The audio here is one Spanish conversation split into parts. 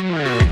Thank.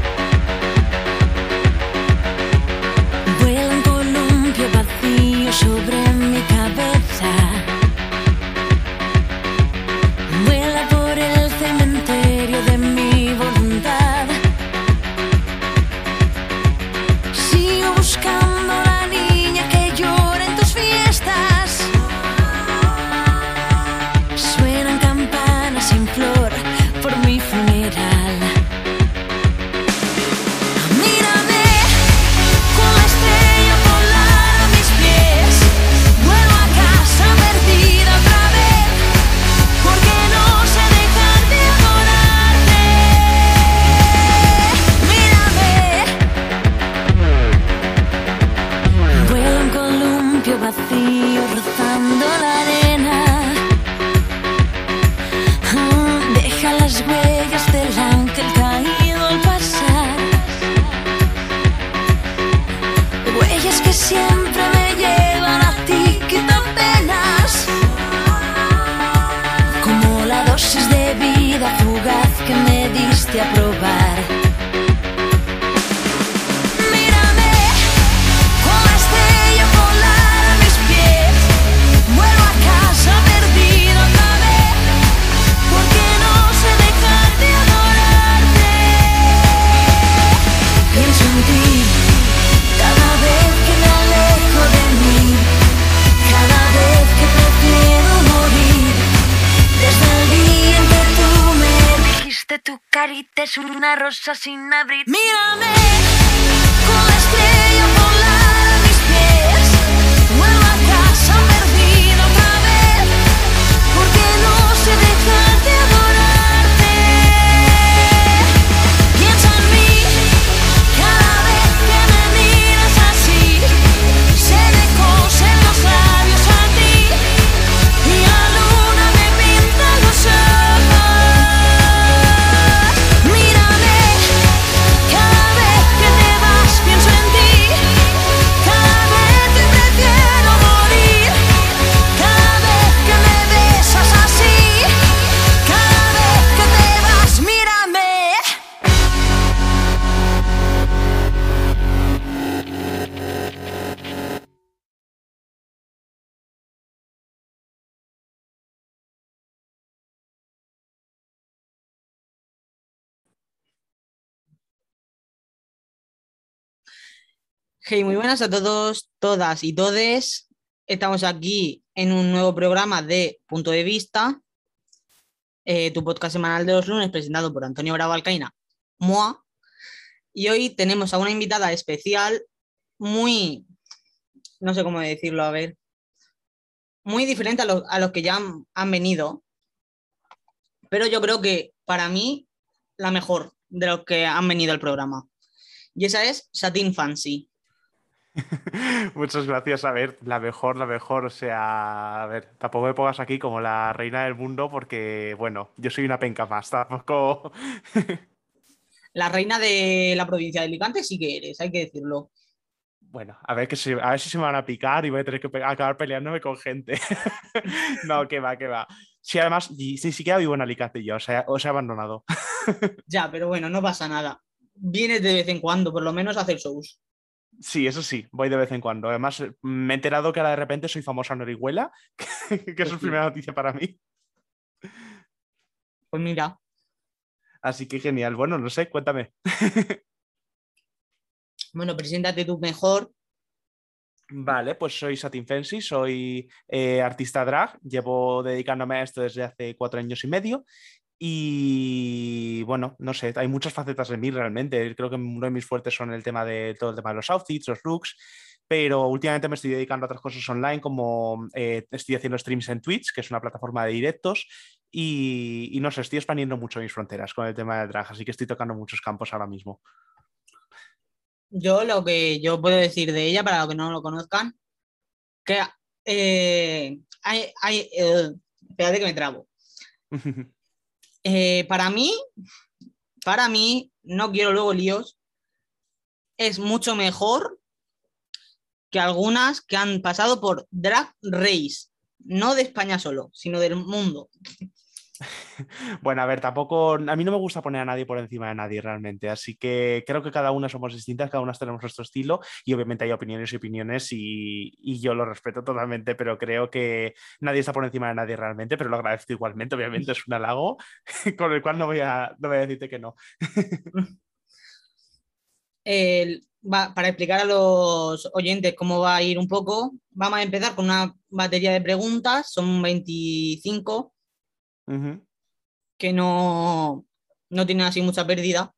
Muy buenas a todos, todas y todes. Estamos aquí en un nuevo programa de Punto de Vista, eh, tu podcast semanal de los lunes presentado por Antonio Bravo Alcaina, MOA. Y hoy tenemos a una invitada especial muy, no sé cómo decirlo, a ver, muy diferente a, lo- a los que ya han venido. Pero yo creo que para mí la mejor de los que han venido al programa. Y esa es Satin Fancy. Muchas gracias, a ver, la mejor, la mejor, o sea, a ver, tampoco me pongas aquí como la reina del mundo porque, bueno, yo soy una penca más, tampoco... La reina de la provincia de Alicante sí que eres, hay que decirlo. Bueno, a ver, que se- a ver si se me van a picar y voy a tener que pe- acabar peleándome con gente. No, que va, que va. Sí, además, ni, ni siquiera vivo en Alicante yo, o sea, os he abandonado. Ya, pero bueno, no pasa nada. Vienes de vez en cuando, por lo menos a hacer shows. Sí, eso sí, voy de vez en cuando. Además, eh, me he enterado que ahora de repente soy famosa en Orihuela, que eso es primera noticia para mí. Pues mira, Así que genial. Bueno, no sé, cuéntame. bueno, preséntate tú mejor. Vale, pues soy Satin Fancy, soy eh, artista drag, llevo dedicándome a esto desde hace cuatro años y medio y bueno, no sé, hay muchas facetas de mí realmente, creo que uno de mis fuertes son el tema de todo el tema de los outfits, los looks, pero últimamente me estoy dedicando a otras cosas online como eh, estoy haciendo streams en Twitch, que es una plataforma de directos y, y no sé, estoy expandiendo mucho mis fronteras con el tema del drag, así que estoy tocando muchos campos ahora mismo. Yo lo que yo puedo decir de ella, para los que no lo conozcan, que eh, hay, hay, eh, espérate que me trabo. Eh, para mí, para mí, no quiero luego líos, es mucho mejor que algunas que han pasado por Drag Race, no de España solo, sino del mundo. Bueno, a ver, tampoco, a mí no me gusta poner a nadie por encima de nadie realmente, así que creo que cada una somos distintas, cada una tenemos nuestro estilo y obviamente hay opiniones y opiniones y, yo lo respeto totalmente, pero creo que nadie está por encima de nadie realmente, pero lo agradezco igualmente, obviamente es un halago con el cual no voy a, no voy a decirte que no. El- va- para explicar a los oyentes cómo va a ir un poco, vamos a empezar con una batería de preguntas, son 25, Que no, no tienen así mucha pérdida.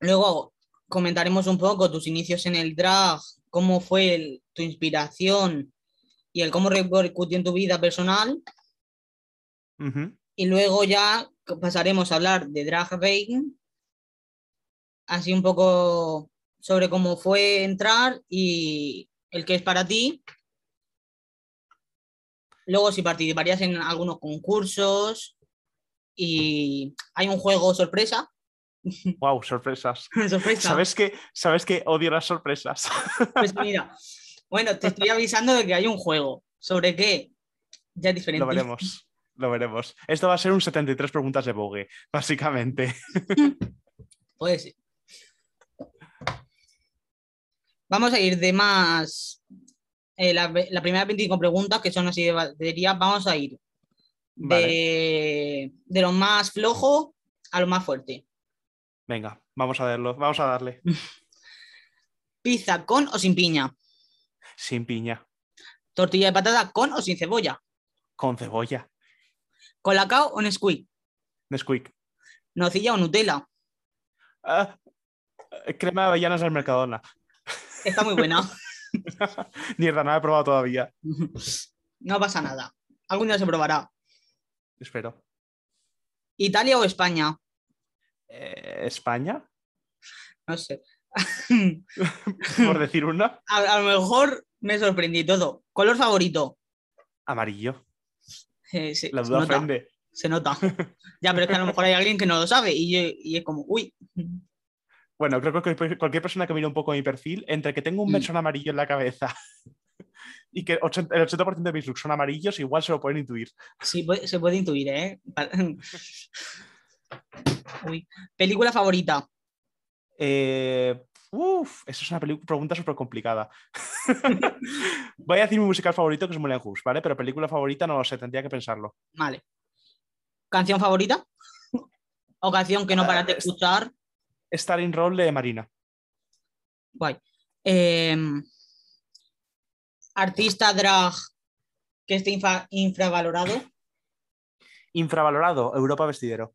Luego comentaremos un poco tus inicios en el drag, cómo fue el- tu inspiración y el cómo repercutió en tu vida personal. Y luego ya pasaremos a hablar de drag race, así un poco sobre cómo fue entrar y el que es para ti. Luego si participarías en algunos concursos y hay un juego sorpresa. Wow, sorpresas. sorpresa. ¿Sabes que, ¿Sabes que odio las sorpresas? Pues mira, bueno, te estoy avisando de que hay un juego. ¿Sobre qué? Ya es diferente. Lo veremos, lo veremos. Esto va a ser un 73 preguntas de Vogue, básicamente. Puede ser. Vamos a ir de más. Eh, la, la primera 25 preguntas, que son así de batería, vamos a ir Vale, de, de lo más flojo a lo más fuerte. venga, vamos a verlo, vamos a darle. Pizza con o sin piña. Sin piña, Tortilla de patata con o sin cebolla. con cebolla, Colacao o Nesquik. Nesquik. Nocilla o Nutella. Ah, crema de avellanas del Mercadona. Está muy buena. Mierda, no la he probado todavía. No pasa nada. Algún día se probará. Espero. Italia o España. Eh, ¿España? No sé. Por decir una. a, a lo mejor me sorprendí todo. Color favorito. Amarillo. Eh, sí, La se duda nota, ofende. se nota. Ya, pero es que a lo mejor hay alguien que no lo sabe y, yo- y es como, uy. Bueno, creo que cualquier persona que mire un poco mi perfil, entre que tengo un Mm. mechón amarillo en la cabeza y que 80 el 80% de mis looks son amarillos, igual se lo pueden intuir. Sí, se puede intuir, ¿eh? Uy. Película favorita. Eh, uf, esa es una pregunta súper complicada. Voy a decir mi musical favorito, que es Moulin Rouge, ¿vale? Pero película favorita no lo sé, tendría que pensarlo. Vale. ¿Canción favorita? ¿O canción que no paras de escuchar? Starring Role de Marina. Guay. Em, artista drag que esté infa- infravalorado. Infravalorado, Europa Vestidero.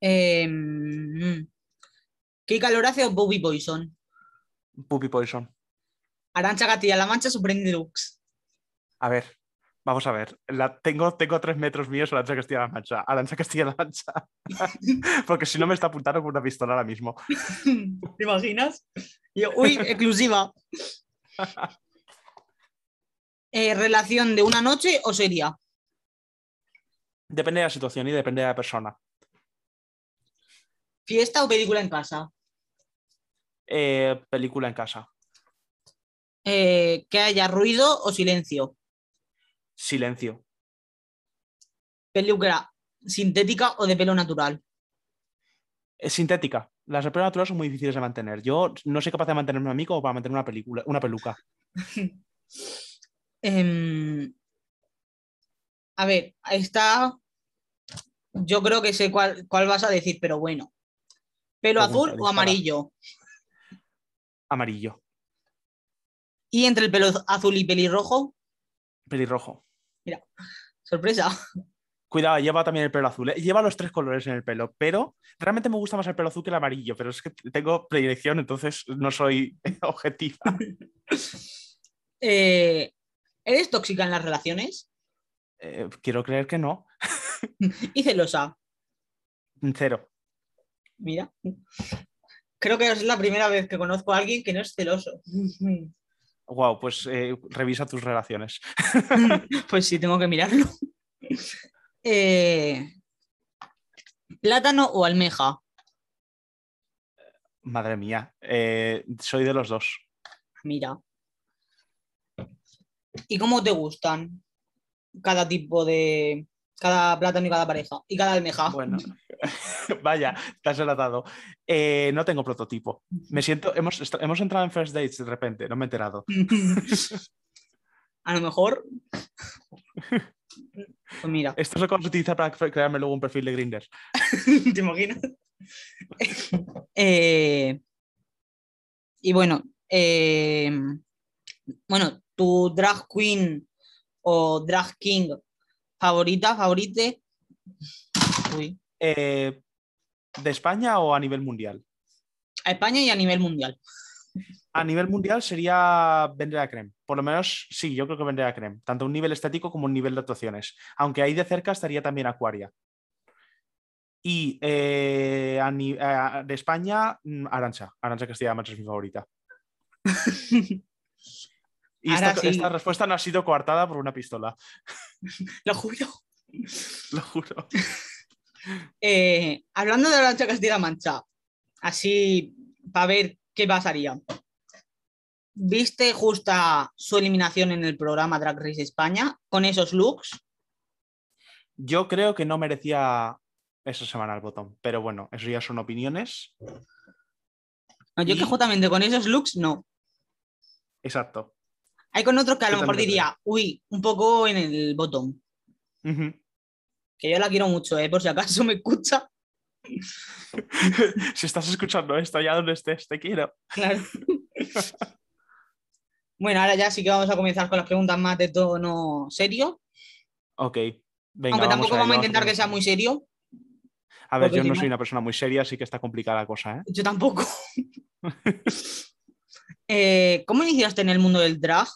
Em, Kika Lorace o Bobby Poison. Puppy Poison. Arancha Castilla-La Mancha, Supreme Deluxe. A ver, vamos a ver. La, tengo, tengo a tres metros míos Arancha Castilla-La Mancha. Arancha Castilla-La Mancha. Porque si no me está apuntando con una pistola ahora mismo. ¿Te imaginas? Yo, uy, exclusiva. Eh, ¿Relación de una noche o sería? Depende de la situación y depende de la persona. ¿Fiesta o película en casa? Eh, película en casa. Eh, ¿Que haya ruido o silencio? Silencio. ¿Película sintética o de pelo natural? Es sintética. Las de pelo natural son muy difíciles de mantener. Yo no soy capaz de mantenerme a mí como para mantener una película, una peluca. Em, a ver, está. Yo creo que sé cuál, cuál vas a decir, pero bueno. ¿Pelo azul o amarillo? Amarillo. ¿Y entre el pelo azul y pelirrojo? Pelirrojo. Sorpresa. Cuidado, lleva también el pelo azul. ¿eh? Lleva los tres colores en el pelo, pero realmente me gusta más el pelo azul que el amarillo, pero es que tengo predilección, entonces no soy objetiva. Eh, ¿Eres tóxica en las relaciones? Eh, quiero creer que no. Y celosa. Cero. Mira. Creo que es la primera vez que conozco a alguien que no es celoso. Wow, pues eh, revisa tus relaciones. Pues sí, tengo que mirarlo. Eh, ¿Plátano o almeja? Madre mía, eh, soy de los dos. Mira. ¿Y cómo te gustan? cada tipo de. Cada plátano y cada pareja. Y cada almeja. Bueno, vaya, te has relatado. Eh, no tengo prototipo. Me siento, hemos, hemos entrado en first dates de repente, no me he enterado. A lo mejor. Pues mira, Esto es lo que vamos a utilizar para cre- crearme luego un perfil de Grindr. ¿te imaginas? Eh, y bueno, eh, bueno, tu drag queen o drag king favorita, favorite. Uy, Eh, ¿De España o a nivel mundial? a España y a nivel mundial. A nivel mundial sería Vendrea Creme. Por lo menos, sí, yo creo que Vendrea Creme. Tanto a un nivel estético como a un nivel de actuaciones. Aunque ahí de cerca estaría también Aquaria. Y eh, a a- de España, mm, Arancha. Arancha Castilla-Mancha es mi favorita. Y esta, sí. esta respuesta no ha sido coartada por una pistola, Lo juro. lo juro. Eh, hablando de la Castilla Mancha, así para ver qué pasaría. ¿Viste justa su eliminación en el programa Drag Race España con esos looks? Yo creo que no merecía esa semana el botón, pero bueno, eso ya son opiniones. No, yo Y- que justamente con esos looks no. Exacto. Hay con otros que a lo mejor diría, uy, un poco en el botón. Que yo la quiero mucho, ¿eh? por si acaso me escucha. si estás escuchando esto, allá donde estés, te quiero. Claro. bueno, ahora ya sí que vamos a comenzar con las preguntas más de tono serio. Ok. Venga, aunque tampoco vamos a ello, intentar que sea muy serio. A ver, yo no- soy una persona muy seria, así que está complicada la cosa, ¿eh? Yo tampoco. Eh, ¿Cómo iniciaste en el mundo del drag?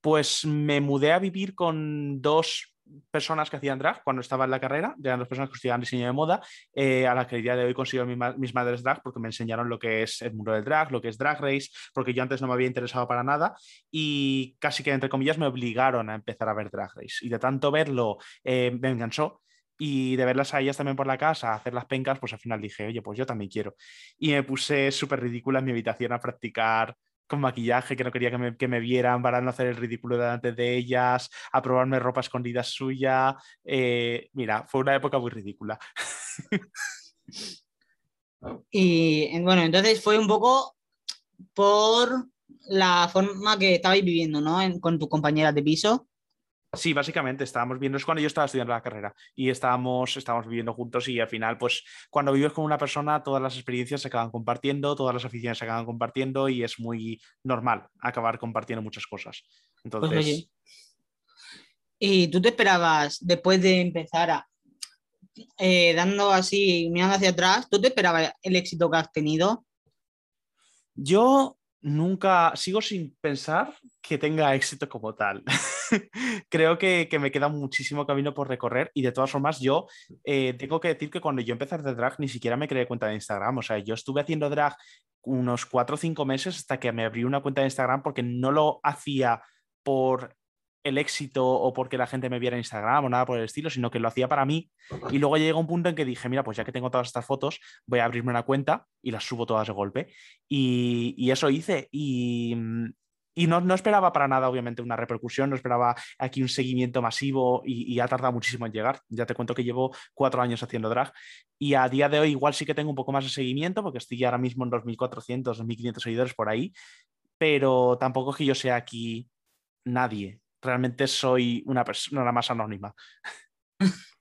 Pues me mudé a vivir con dos personas que hacían drag cuando estaba en la carrera, eran dos personas que estudiaban diseño de moda, eh, a las que el día de hoy consigo mis, ma- mis madres drag porque me enseñaron lo que es el mundo del drag, lo que es drag race, porque yo antes no me había interesado para nada y casi que entre comillas me obligaron a empezar a ver drag race y de tanto verlo eh, me enganchó y de verlas a ellas también por la casa, hacer las pencas, pues al final dije, oye, pues yo también quiero. Y me puse súper ridícula en mi habitación a practicar con maquillaje, que no quería que me, que me vieran para no hacer el ridículo delante de ellas, a probarme ropa escondida suya. Eh, mira, fue una época muy ridícula. Y bueno, entonces fue un poco por la forma que estabais viviendo, ¿no? Con tus compañeras de piso. Sí, básicamente estábamos viendo, es cuando yo estaba estudiando la carrera y estábamos, estábamos viviendo juntos y al final, pues cuando vives con una persona, todas las experiencias se acaban compartiendo, todas las aficiones se acaban compartiendo y es muy normal acabar compartiendo muchas cosas. Pues Entonces, oye. ¿Y tú te esperabas, después de empezar a, eh, dando así, mirando hacia atrás, tú te esperabas el éxito que has tenido? Yo nunca sigo sin pensar que tenga éxito como tal. Creo que, que me queda muchísimo camino por recorrer y de todas formas yo eh, tengo que decir que cuando yo empecé a hacer drag ni siquiera me creé cuenta de Instagram. O sea, yo estuve haciendo drag unos cuatro o cinco meses hasta que me abrí una cuenta de Instagram porque no lo hacía por el éxito o porque la gente me viera en Instagram o nada por el estilo, sino que lo hacía para mí. Y luego llegó un punto en que dije, mira, pues ya que tengo todas estas fotos, voy a abrirme una cuenta y las subo todas de golpe. Y, y eso hice. Y, mm, y no, no esperaba para nada, obviamente, una repercusión, no esperaba aquí un seguimiento masivo y, ha tardado muchísimo en llegar. Ya te cuento que llevo cuatro años haciendo drag y a día de hoy igual sí que tengo un poco más de seguimiento porque estoy ahora mismo en 2.400, 2.500 seguidores por ahí, pero tampoco es que yo sea aquí nadie. Realmente soy una persona más anónima.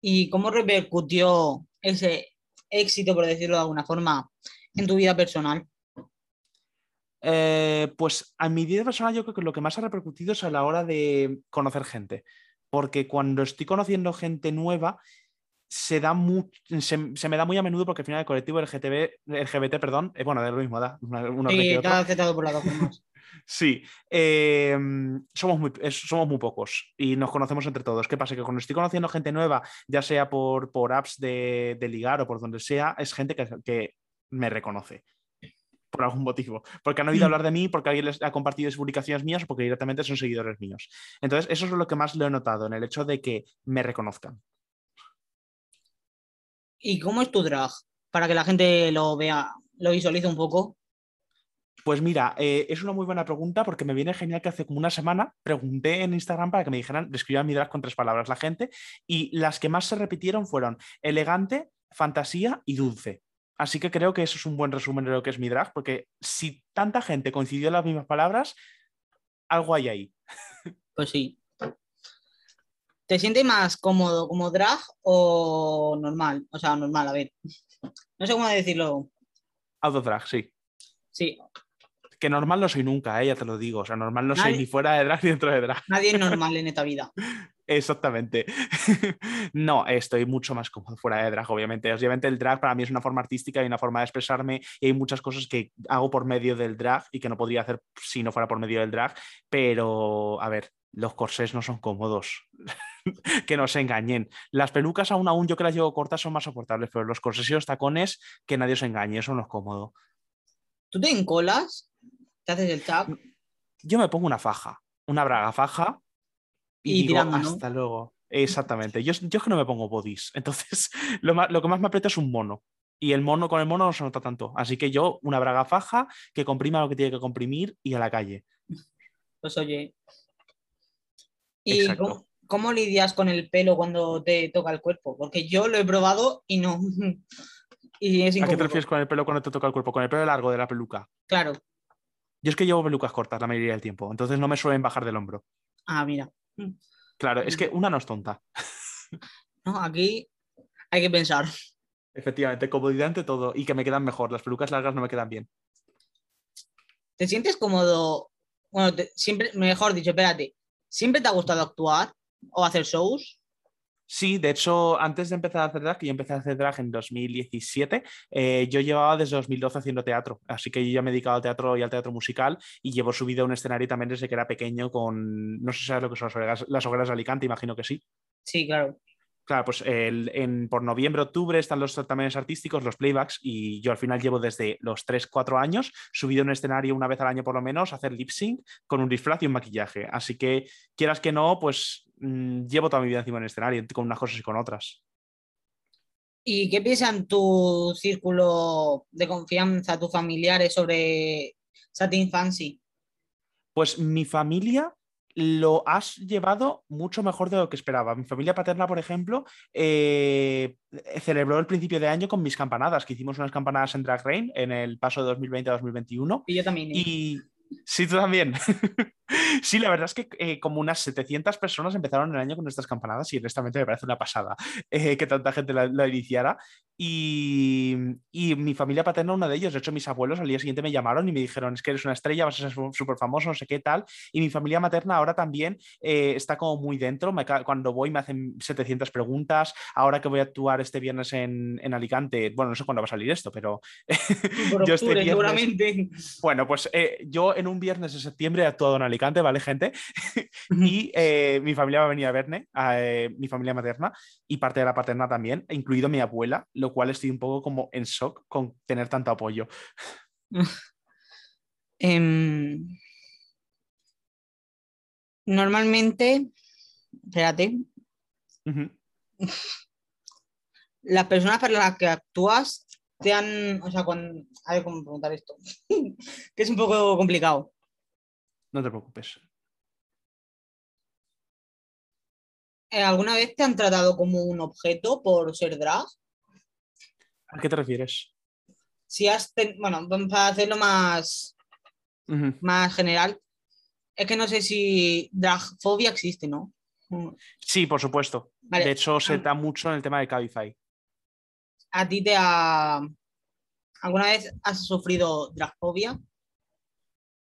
¿Y cómo repercutió ese éxito, por decirlo de alguna forma, en tu vida personal? Eh, pues a mi vida personal yo creo que lo que más ha repercutido es a la hora de conocer gente, porque cuando estoy conociendo gente nueva se, da se, se me da muy a menudo porque al final el colectivo LGTB, LGBT, perdón, eh, bueno, de lo mismo da, una- Sí, has aceptado por las dos formas. Sí, eh, somos, muy, es- somos muy pocos y nos conocemos entre todos. ¿Qué pasa? Que cuando estoy conociendo gente nueva, ya sea por, por apps de, de ligar o por donde sea, es gente que, que me reconoce por algún motivo. Porque han oído Mm. hablar de mí, porque alguien les ha compartido publicaciones mías o porque directamente son seguidores míos. Entonces, eso es lo que más lo he notado, en el hecho de que me reconozcan. ¿Y cómo es tu drag? Para que la gente lo vea, lo visualice un poco. Pues mira, eh, es una muy buena pregunta porque me viene genial que hace como una semana pregunté en Instagram para que me dijeran, describían mi drag con tres palabras la gente y las que más se repitieron fueron elegante, fantasía y dulce. Así que creo que eso es un buen resumen de lo que es mi drag porque si tanta gente coincidió en las mismas palabras, algo hay ahí. Pues sí. ¿Te sientes más cómodo como drag o normal? O sea, normal, a ver. No sé cómo decirlo. Auto drag, sí. Sí, Que normal no soy nunca, eh, ya te lo digo. O sea, normal no soy ni fuera de drag ni dentro de drag. nadie es normal en esta vida. Exactamente. no, estoy mucho más cómodo fuera de drag, obviamente. Obviamente el drag para mí es una forma artística y una forma de expresarme y hay muchas cosas que hago por medio del drag y que no podría hacer si no fuera por medio del drag, pero a ver, los corsés no son cómodos. que no se engañen. Las pelucas aún aún yo que las llevo cortas son más soportables, pero los corsés y los tacones que nadie os engañe, eso no es cómodo. ¿Tú te encolas? ¿Te haces el tap? Yo me pongo una faja, una braga faja y, Y digo, tirando, ¿no? hasta luego. Exactamente. Yo, yo es que no me pongo bodies. Entonces, lo, más- lo que más me aprieta es un mono. Y el mono con el mono no se nota tanto. Así que yo, una braga faja que comprima lo que tiene que comprimir y a la calle. Pues oye. ¿Y cómo, cómo lidias con el pelo cuando te toca el cuerpo? Porque yo lo he probado y no. y es ¿A qué te refieres con el pelo cuando te toca el cuerpo? Con el pelo largo de la peluca. Claro. Yo es que llevo pelucas cortas la mayoría del tiempo. Entonces no me suelen bajar del hombro. Ah, mira. Claro, es que una no es tonta. No, aquí hay que pensar. Efectivamente, comodidad ante todo. Y que me quedan mejor. Las pelucas largas no me quedan bien. ¿Te sientes cómodo? Bueno, te- siempre, mejor dicho, espérate. ¿Siempre te ha gustado actuar o hacer shows? Sí, de hecho, antes de empezar a hacer drag, que yo empecé a hacer drag en 2017, eh, yo llevaba desde 2012 haciendo teatro, así que yo ya me he dedicado al teatro y al teatro musical y llevo subido a un escenario también desde que era pequeño con, no sé si sabes lo que son las hogueras, las hogueras de Alicante, imagino que sí. Sí, claro. Claro, pues el- en, por noviembre, octubre están los certámenes artísticos, los playbacks, y yo al final llevo desde los 3, 4 años subido a un escenario una vez al año por lo menos a hacer lip sync con un disfraz y un maquillaje. Así que, quieras que no, pues llevo toda mi vida encima del escenario, con unas cosas y con otras. ¿Y qué piensan tu círculo de confianza, tus familiares sobre Satin Fancy? Pues mi familia lo has llevado mucho mejor de lo que esperaba. Mi familia paterna, por ejemplo, eh, celebró el principio de año con mis campanadas, que hicimos unas campanadas en Drag Rain en el paso de 2020 a 2021. Y yo también. ¿eh? Y sí, tú también. sí, la verdad es que eh, como unas 700 personas empezaron el año con nuestras campanadas y honestamente me parece una pasada eh, que tanta gente la, la iniciara. Y, y mi familia paterna, uno de ellos, de hecho mis abuelos al día siguiente me llamaron y me dijeron, es que eres una estrella, vas a ser súper famoso, no sé qué tal. Y mi familia materna ahora también eh, está como muy dentro. Me cuando voy me hacen 700 preguntas. Ahora que voy a actuar este viernes en, en Alicante, bueno, no sé cuándo va a salir esto, pero yo este viernes- bueno, pues yo en un viernes de septiembre he actuado en Alicante, ¿vale, gente? y eh, mi familia va a venir a verme, eh, mi familia materna y parte de la paterna también, incluido mi abuela, lo cual estoy un poco como en shock con tener tanto apoyo. Em, normalmente, espérate, las personas para las que actúas te han, o sea, cuando, a ver cómo preguntar esto, que es un poco complicado. No te preocupes. Eh, ¿Alguna vez te han tratado como un objeto por ser drag? ¿A qué te refieres? Si has, ten- bueno, vamos a hacerlo más, más general. Es que no sé si dragfobia existe, ¿no? Sí, por supuesto. Vale. De hecho, se Ah. da mucho en el tema de Cabify. ¿A ti te ha... ¿Alguna vez has sufrido dragfobia?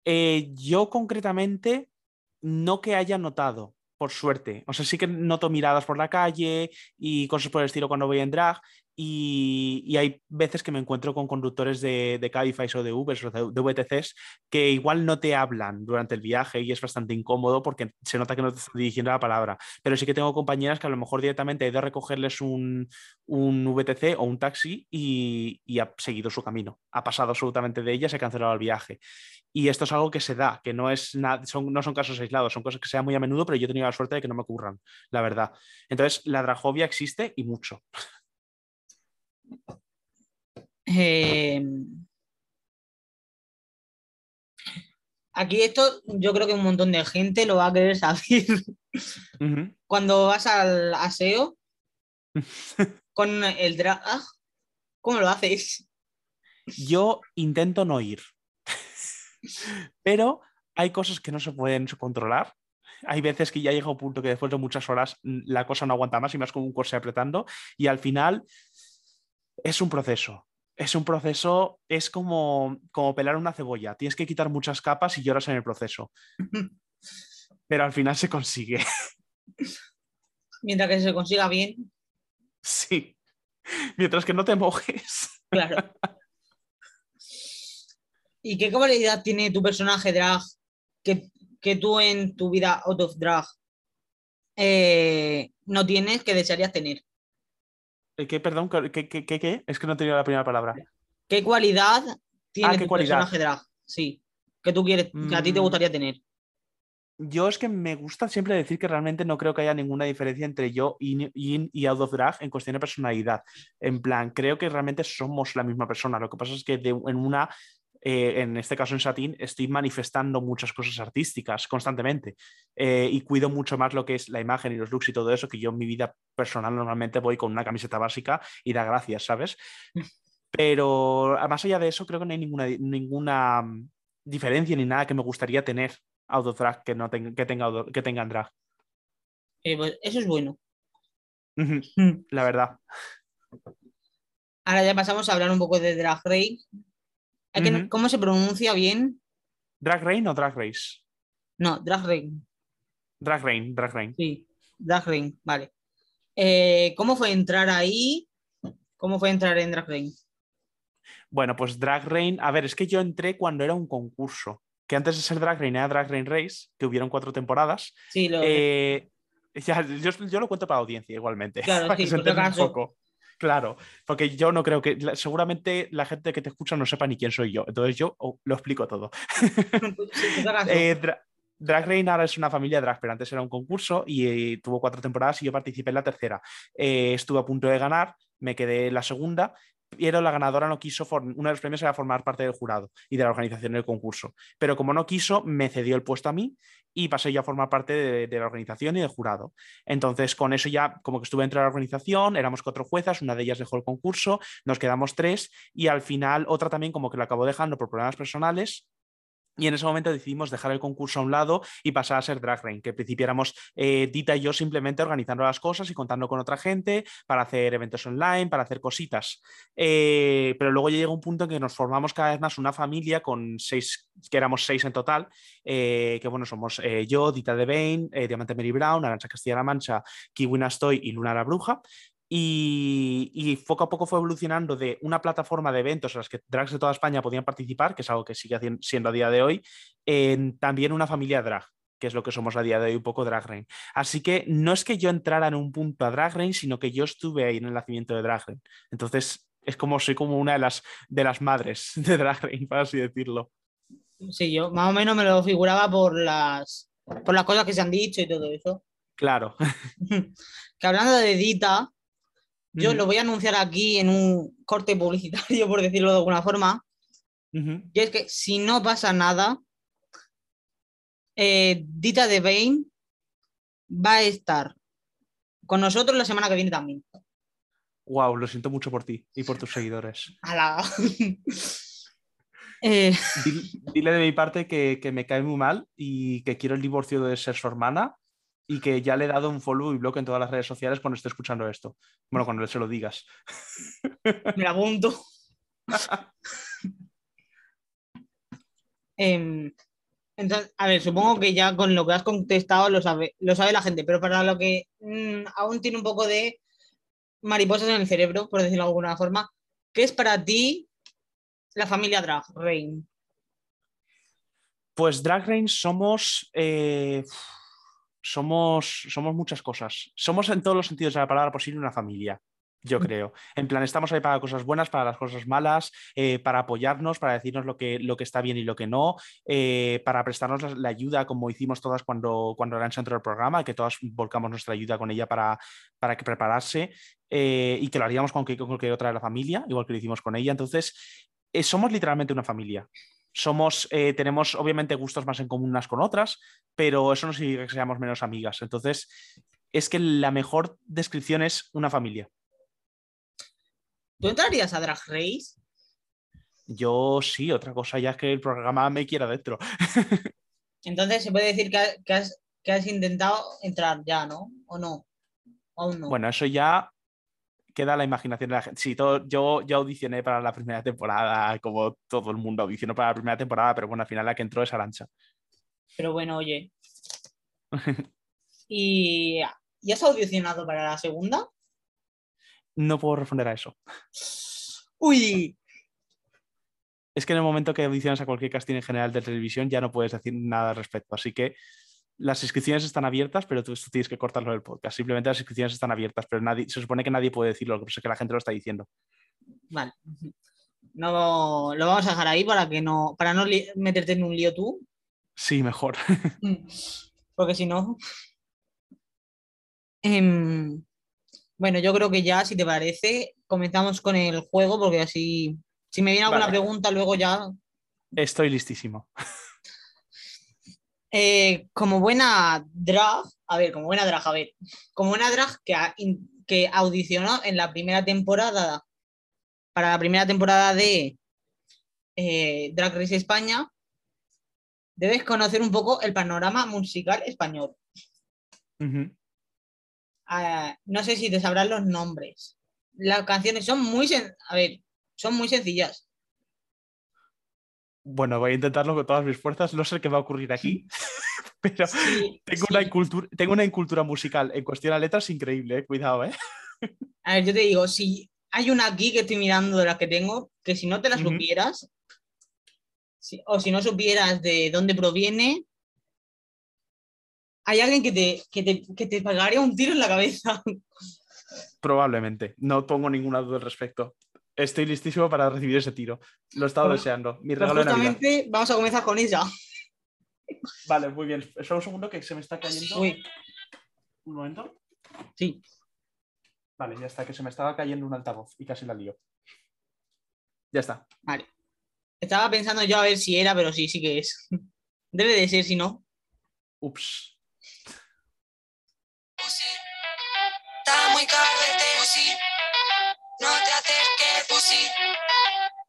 Eh, yo concretamente no que haya notado, por suerte. O sea, sí que noto miradas por la calle y cosas por el estilo cuando voy en drag. Y, y hay veces que me encuentro con conductores de, de Cabify o de Ubers o de, VTCs que igual no te hablan durante el viaje y es bastante incómodo porque se nota que no te están dirigiendo la palabra. Pero sí que tengo compañeras que a lo mejor directamente he ido a recogerles un, un VTC o un taxi y, y ha seguido su camino. Ha pasado absolutamente de ellas, se ha cancelado el viaje. Y esto es algo que se da, que no, es nada, son, no son casos aislados, son cosas que se dan muy a menudo, pero yo he tenido la suerte de que no me ocurran, la verdad. Entonces, la dragfobia existe y mucho. Eh, Aquí esto yo creo que un montón de gente lo va a querer saber. Cuando vas al aseo con el drag, ¿cómo lo haces? Yo intento no ir. Pero hay cosas que no se pueden controlar. Hay veces que ya llega un punto que después de muchas horas mm, la cosa no aguanta más y más como un corsé apretando. Y al final es un proceso. Es un proceso, es como, como pelar una cebolla. Tienes que quitar muchas capas y lloras en el proceso. Pero al final se consigue. Mientras que se consiga bien, Sí. Mientras que no te mojes. claro. ¿Y qué cualidad tiene tu personaje drag que, que tú en tu vida out of drag eh, no tienes que desearías tener? Eh, ¿Qué, perdón? ¿Qué, qué, qué, qué? Es que no he tenido la primera palabra. ¿Qué cualidad tiene Ah, ¿qué tu cualidad? personaje drag? Sí, que tú quieres, que a ti te Mm. gustaría tener. Yo es que me gusta siempre decir que realmente no creo que haya ninguna diferencia entre yo in, in y out of drag en cuestión de personalidad. En plan, creo que realmente somos la misma persona. Lo que pasa es que de- en una, eh, en este caso en Satín, estoy manifestando muchas cosas artísticas constantemente eh, y cuido mucho más lo que es la imagen y los looks y todo eso, que yo en mi vida personal normalmente voy con una camiseta básica y da gracias, ¿sabes? Pero más allá de eso, creo que no hay ninguna, ninguna mm, diferencia ni nada que me gustaría tener out of drag que, no tenga, que, tenga, auto- que tengan drag. Eh, pues eso es bueno. Ujú, La verdad. Ahora ya pasamos a hablar un poco de Drag Race. Hay que- Ujú. ¿Cómo se pronuncia bien? ¿Drag Rain o Drag Race? No, Drag Race. Drag Rain, Drag Rain. Sí, Drag Race, vale. Eh, ¿Cómo fue entrar ahí? ¿Cómo fue entrar en Drag Race? Bueno, pues Drag Rain, a ver, es que yo entré cuando era un concurso, que antes de ser Drag Rain era Drag Rain Race, que hubieron cuatro temporadas. Sí, lo, Eh, ya, yo, yo lo cuento para la audiencia igualmente, Claro, para sí, que se un poco. Claro, porque yo no creo que, seguramente la gente que te escucha no sepa ni quién soy yo, entonces yo oh, lo explico todo. Eh, Dra- Drag Rain ahora es una familia drag, pero antes era un concurso y eh, tuvo cuatro temporadas y yo participé en la tercera. Eh, estuve a punto de ganar, me quedé en la segunda, la ganadora no quiso, uno de los premios era formar parte del jurado y de la organización del concurso. Pero como no quiso, me cedió el puesto a mí y pasé yo a formar parte de, de la organización y del jurado. Entonces, con eso ya como que estuve dentro de la organización, éramos cuatro juezas, una de ellas dejó el concurso, nos quedamos tres y al final otra también como que lo acabó dejando por problemas personales y en ese momento decidimos dejar el concurso a un lado y pasar a ser Drag Rain, que éramos eh, Dita y yo simplemente organizando las cosas y contando con otra gente para hacer eventos online, para hacer cositas. Eh, pero luego ya llegó un punto en que nos formamos cada vez más una familia con seis, que éramos seis en total, eh, que bueno, somos yo, Dita Devane, eh, Diamante Mary Brown, Arancha Castilla-La Mancha, Kiwi Nastoy y Luna la Bruja. Y, y poco a poco fue evolucionando de una plataforma de eventos en las que drags de toda España podían participar, que es algo que sigue siendo a día de hoy, en también una familia drag, que es lo que somos a día de hoy, un poco Drag Rain. Así que no es que yo entrara en un punto a Drag Rain, sino que yo estuve ahí en el nacimiento de Drag Rain. Entonces, es como soy como una de las, de las madres de Drag Rain, para así decirlo. Sí, yo más o menos me lo figuraba por las, por las cosas que se han dicho y todo eso. Claro. Que hablando de Dita, yo lo voy a anunciar aquí en un corte publicitario, por decirlo de alguna forma. Y es que si no pasa nada, eh, Dita de Bain va a estar con nosotros la semana que viene también. Wow, lo siento mucho por ti y por tus seguidores. ¡Hala! Eh, Dil- Dile de mi parte que, que me cae muy mal y que quiero el divorcio de ser su hermana y que ya le he dado un follow y bloque en todas las redes sociales cuando esté escuchando esto. Bueno, cuando se lo digas. me la apunto. Em, entonces, a ver, supongo que ya con lo que has contestado lo sabe, lo sabe la gente, pero para lo que mm, aún tiene un poco de mariposas en el cerebro, por decirlo de alguna forma, ¿qué es para ti la familia Drag Rain? Pues Drag Rain somos. eh, somos, somos muchas cosas. Somos en todos los sentidos de la palabra posible una familia, yo creo. En plan, estamos ahí para cosas buenas, para las cosas malas, eh, para apoyarnos, para decirnos lo que, lo que está bien y lo que no, eh, para prestarnos la, la ayuda como hicimos todas cuando, cuando Arancha entró al programa, que todas volcamos nuestra ayuda con ella para, para que preparase eh, y que lo haríamos con, que- con cualquier otra de la familia, igual que lo hicimos con ella. Entonces, somos literalmente una familia. Somos, eh, tenemos obviamente gustos más en común unas con otras, pero eso no significa que seamos menos amigas. Entonces, es que la mejor descripción es una familia. ¿Tú entrarías a Drag Race? Yo sí, otra cosa ya es que el programa me quiera dentro. Entonces se puede decir que, ha- que has, que has intentado entrar ya, ¿no? ¿O no? Aún no. Bueno, eso ya queda la imaginación de la gente. Sí, todo, yo, yo audicioné para la primera temporada, como todo el mundo audicionó para la primera temporada, pero bueno, al final la que entró es Arancha. Pero bueno, oye. ¿Y, ¿y has audicionado para la segunda? No puedo responder a eso. Uy, Es que en el momento que audicionas a cualquier casting en general de televisión ya no puedes decir nada al respecto. Así que las inscripciones están abiertas, pero tú, tú tienes que cortarlo del podcast. Simplemente las inscripciones están abiertas, pero nadie, se supone que nadie puede decirlo, lo que pasa es que la gente lo está diciendo. vale. No lo vamos a dejar ahí para que no, para no meterte en un lío tú. Sí, mejor. Porque si no. Em, bueno, yo creo que ya, si te parece, comenzamos con el juego, porque así. Si me viene alguna Vale. pregunta, luego ya. Estoy listísimo. Eh, como buena drag, a ver, como buena drag, a ver, como buena drag que, a- que audicionó en la primera temporada, para la primera temporada de eh, Drag Race España, debes conocer un poco el panorama musical español. Ah, no sé si te sabrás los nombres. Las canciones son muy, a ver, son muy sencillas. Bueno, voy a intentarlo con todas mis fuerzas. No sé qué va a ocurrir aquí, pero Sí, tengo, sí. una incultura, tengo una incultura musical en cuestión a letras increíble, eh. cuidado, ¿eh? A ver, yo te digo, si hay una aquí que estoy mirando de las que tengo, que si no te la Ujú. supieras, si- o si no supieras de dónde proviene, hay alguien que te, que te, que te pegaría un tiro en la cabeza. Probablemente. No pongo ninguna duda al respecto. Estoy listísimo para recibir ese tiro. Lo he estado Pues- deseando. Mi Pues regalo de Navidad. vamos a comenzar con ella. Vale, muy bien. Espera un segundo que se me está cayendo. Uy, Un momento. sí. Vale, ya está, que se me estaba cayendo un altavoz y casi la lío. Ya está. Vale. Estaba pensando yo a ver si era, pero sí, sí que es. Debe de ser, si no. Ups. Está muy este. No te acerques, fusil.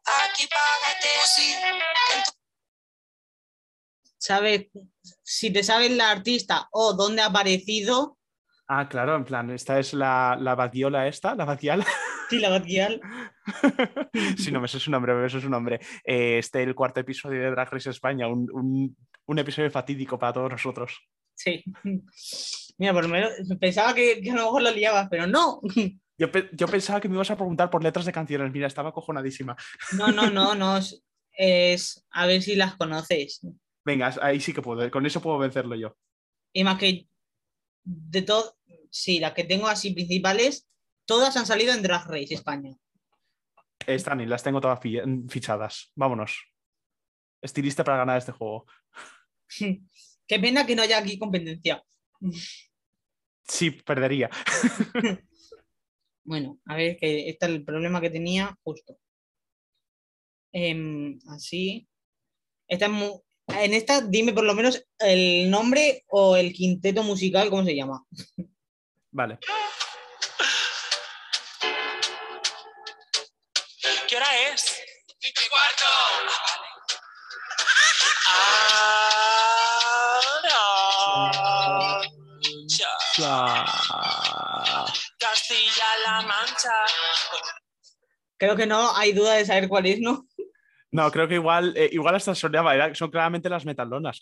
Aquí págate, fusil. Sabes, si te sabes la artista o dónde ha aparecido, Ah, claro, en plan, esta es la, la Badiola esta, la Badial. sí, la Batguial. si no me sé su nombre, me sé su nombre. Eh, este el cuarto episodio de Drag Race España, un, un- un episodio fatídico para todos nosotros. Sí. Mira, por lo menos pensaba que, que a lo mejor lo liabas, pero no. Yo, pe- yo pensaba que me ibas a preguntar por letras de canciones, mira, estaba cojonadísima. No, no, no, no. Es, es a ver si las conoces. Venga, ahí sí que puedo, con eso puedo vencerlo yo. Y más que de todo, sí, las que tengo así principales, todas han salido en Drag Race España. Están y las tengo todas fi- fichadas. Vámonos. Estilista para ganar este juego. Qué pena que no haya aquí competencia. Sí, perdería. Bueno, a ver, que este es el problema que tenía justo. Em, así. Esta es mu- en esta, dime por lo menos el nombre o el quinteto musical, ¿cómo se llama? Vale. ¿Qué hora es? ¡Cinco y cuarto! Castilla-La Mancha. Creo que no hay duda de saber cuál es, ¿no? No, creo que igual, eh, igual hasta era- son claramente las metalonas.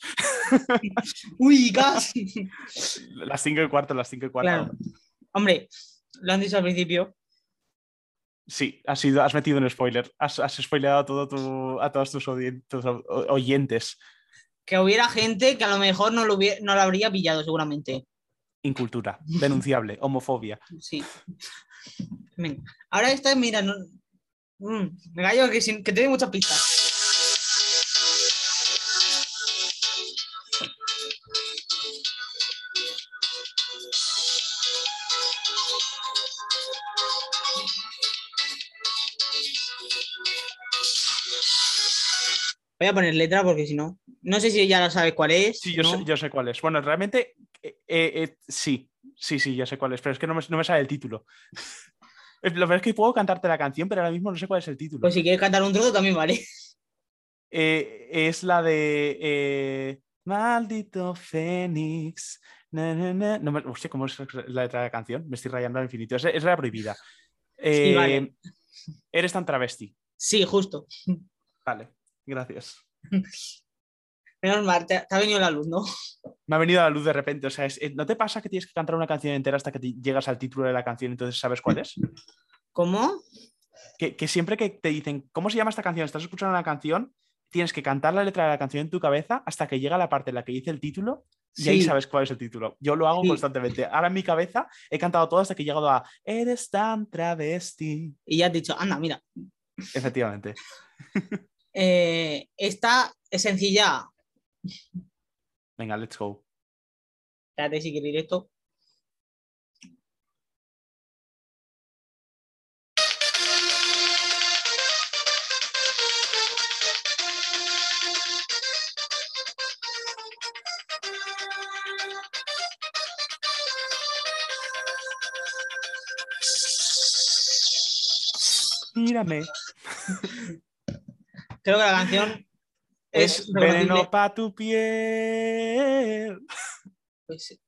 Uy, casi. Las 5 y cuarto, las 5 y cuarto. Claro. Hombre, lo han dicho al principio. Sí, has, sido, has metido un spoiler. Has, has spoileado a, todo tu- a todos tus, oyentes. Que hubiera gente que a lo mejor no lo, hubiera- no lo habría pillado, seguramente. Incultura, denunciable, homofobia. Sí. Venga. Ahora esta, mira, no... Mm, me callo que, sin- que tiene muchas pistas. Voy a poner letra porque si no. No sé si ya la sabes cuál es. Sí, yo, ¿no? sé, yo sé cuál es. Bueno, realmente eh, eh, eh, sí, sí, sí, ya sé cuál es, pero es que no me, no me sale el título. Lo peor es que puedo cantarte la canción, pero ahora mismo no sé cuál es el título. Pues si quieres cantar un trozo también vale. Eh, es la de Maldito Fénix. na, na, na. No me, hostia, ¿cómo es la letra de la canción? Me estoy rayando al infinito. Es, es la prohibida. Eh, vale. Eres tan travesti. Sí, justo. Vale, gracias. Menos mal, te, ha venido la luz, ¿no? Me ha venido la luz de repente. O sea, es- eh, ¿no te pasa que tienes que cantar una canción entera hasta que te- llegas al título de la canción y entonces sabes cuál es? ¿Cómo? que, que siempre que te dicen, ¿cómo se llama esta canción? Estás escuchando una canción, tienes que cantar la letra de la canción en tu cabeza hasta que llega la parte en la que dice el título y ahí sabes cuál es el título. Yo lo hago Sí. constantemente. Ahora en mi cabeza he cantado todo hasta que he llegado a Eres tan travesti. Y ya has dicho, anda, mira. Efectivamente. eh, esta es sencilla. Venga, let's go. Espérate si quieres esto. Mírame. Creo que la canción Es es veneno para tu piel. Pues,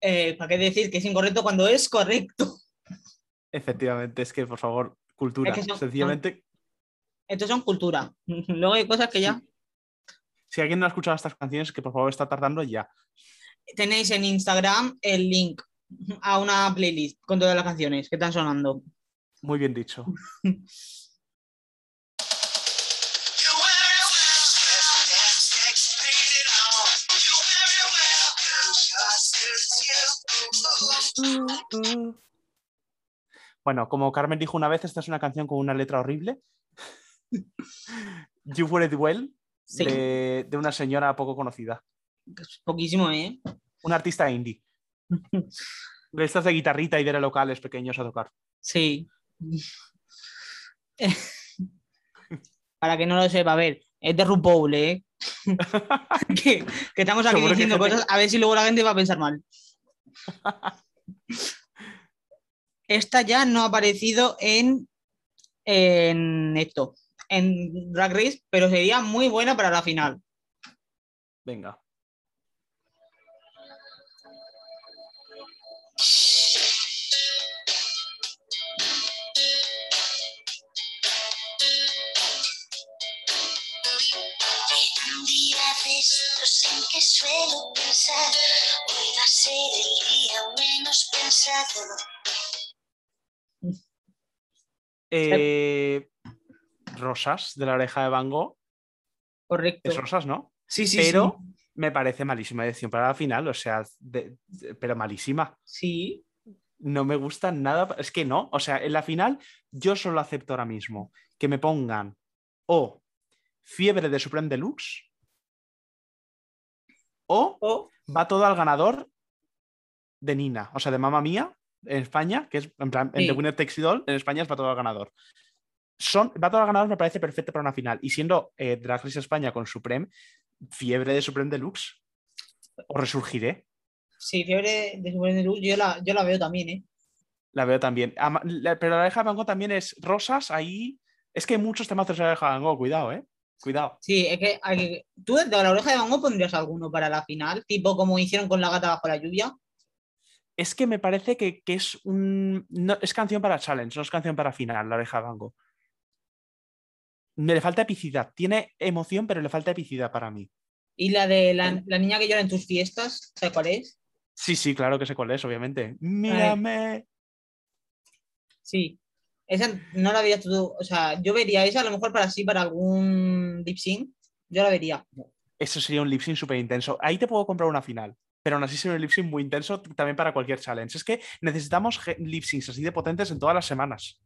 eh, ¿Para qué decir que es incorrecto cuando es correcto? Efectivamente, es que por favor, cultura. Es que son- Sencillamente, Estos son cultura. Luego hay cosas que ya si alguien no ha escuchado estas canciones, que por favor está tardando ya. tenéis en Instagram el link a una playlist con todas las canciones que están sonando. Muy bien dicho. Bueno, como Carmen dijo una vez, esta es una canción con una letra horrible. You Were It Well, Sí, de, de una señora poco conocida. es poquísimo, ¿eh? Una artista indie. De estas de guitarrita y de locales pequeños a tocar. Sí. Para que no lo sepa, a ver, es de RuPaul, ¿eh? que, que estamos aquí Seguro diciendo cosas, a ver si luego la gente va a pensar mal. Esta ya no ha aparecido en, en esto, en Drag Race, pero sería muy buena para la final. Venga. Un día de estos en que suelo pensar, día menos pensado. Eh, Rosas, de la oreja de Van Gogh. Correcto. Es Rosas, ¿no? Sí, sí, pero me parece malísima edición para la final, o sea, de- de- pero malísima. sí. No me gusta nada. Es que no, o sea, en la final yo solo acepto ahora mismo que me pongan o Fiebre de Supreme Deluxe o O va todo al ganador de Nina, o sea, de Mamma Mía en España, que es en plan, en. The Winner Takes It All, en España es todo al ganador. Son, todo al ganador me parece perfecto para una final. Y siendo eh, Drag Race España con Supreme, Fiebre de Supreme Deluxe, o Resurgiré, sí, fiebre de Super de Luz, yo la, yo la veo también, ¿eh? la veo también. Pero la oreja de Van también es rosas, ahí. Es que hay muchos temazos de la oreja de Van Gogh, cuidado, eh. Cuidado. Sí, es que hay que- tú de la oreja de Van Gogh pondrías alguno para la final, tipo como hicieron con la gata bajo la lluvia. Es que me parece que, que es un. no- es canción para challenge, no es canción para final, la oreja de Van Gogh. Me le falta epicidad. Tiene emoción, pero le falta epicidad para mí. Y la de la, la niña que llora en tus fiestas, ¿sabes cuál es? Sí, sí, claro que sé cuál es, obviamente. Mírame. Sí. Esa no la verías tú, o sea, yo vería esa a lo mejor para sí, para algún lip sync, yo la vería. Eso sería un lip sync súper intenso. Ahí te puedo comprar una final. Pero aún así sería un lip sync muy intenso también para cualquier challenge. Es que necesitamos lip syncs así de potentes en todas las semanas.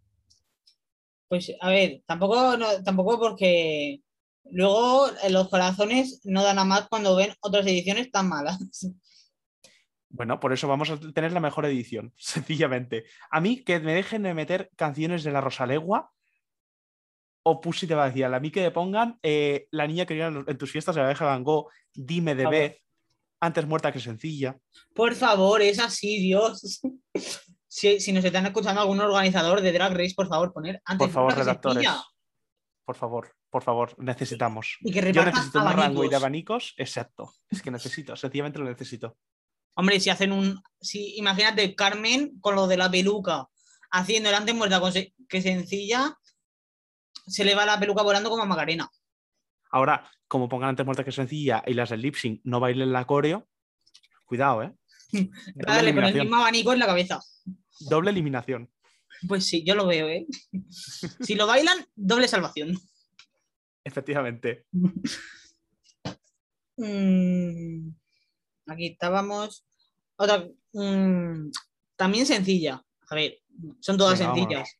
Pues a ver, tampoco, no- tampoco porque luego eh, los corazones no dan a más cuando ven otras ediciones tan malas. Bueno, por eso vamos a tener la mejor edición, sencillamente. A mí que me dejen de meter canciones de la Rosalegua o Pussy te va a decir, a mí que le pongan eh, la niña que en, en tus fiestas de la abeja Van Gogh, dime de B. antes muerta que sencilla. Por favor, es así, Dios. Si, si nos están escuchando algún organizador de Drag Race, por favor, poner antes Por favor, redactores. sencilla. Por favor, por favor, necesitamos. Y que Yo necesito un runway de abanicos. exacto. Es que necesito, sencillamente lo necesito. Hombre, si hacen un. Si, imagínate Carmen con lo de la peluca, haciendo el antes muerta que sencilla, se le va la peluca volando como a Macarena. Ahora, como pongan antes muerta que sencilla y las del lip sync no bailen la coreo, cuidado, ¿eh? Doble Dale, con el eliminación. mismo abanico en la cabeza. Doble eliminación. Pues sí, yo lo veo, ¿eh? Si lo bailan, doble salvación. Efectivamente. Mm, aquí estábamos. Otra. mm, también sencilla. A ver, son todas Venga, sencillas.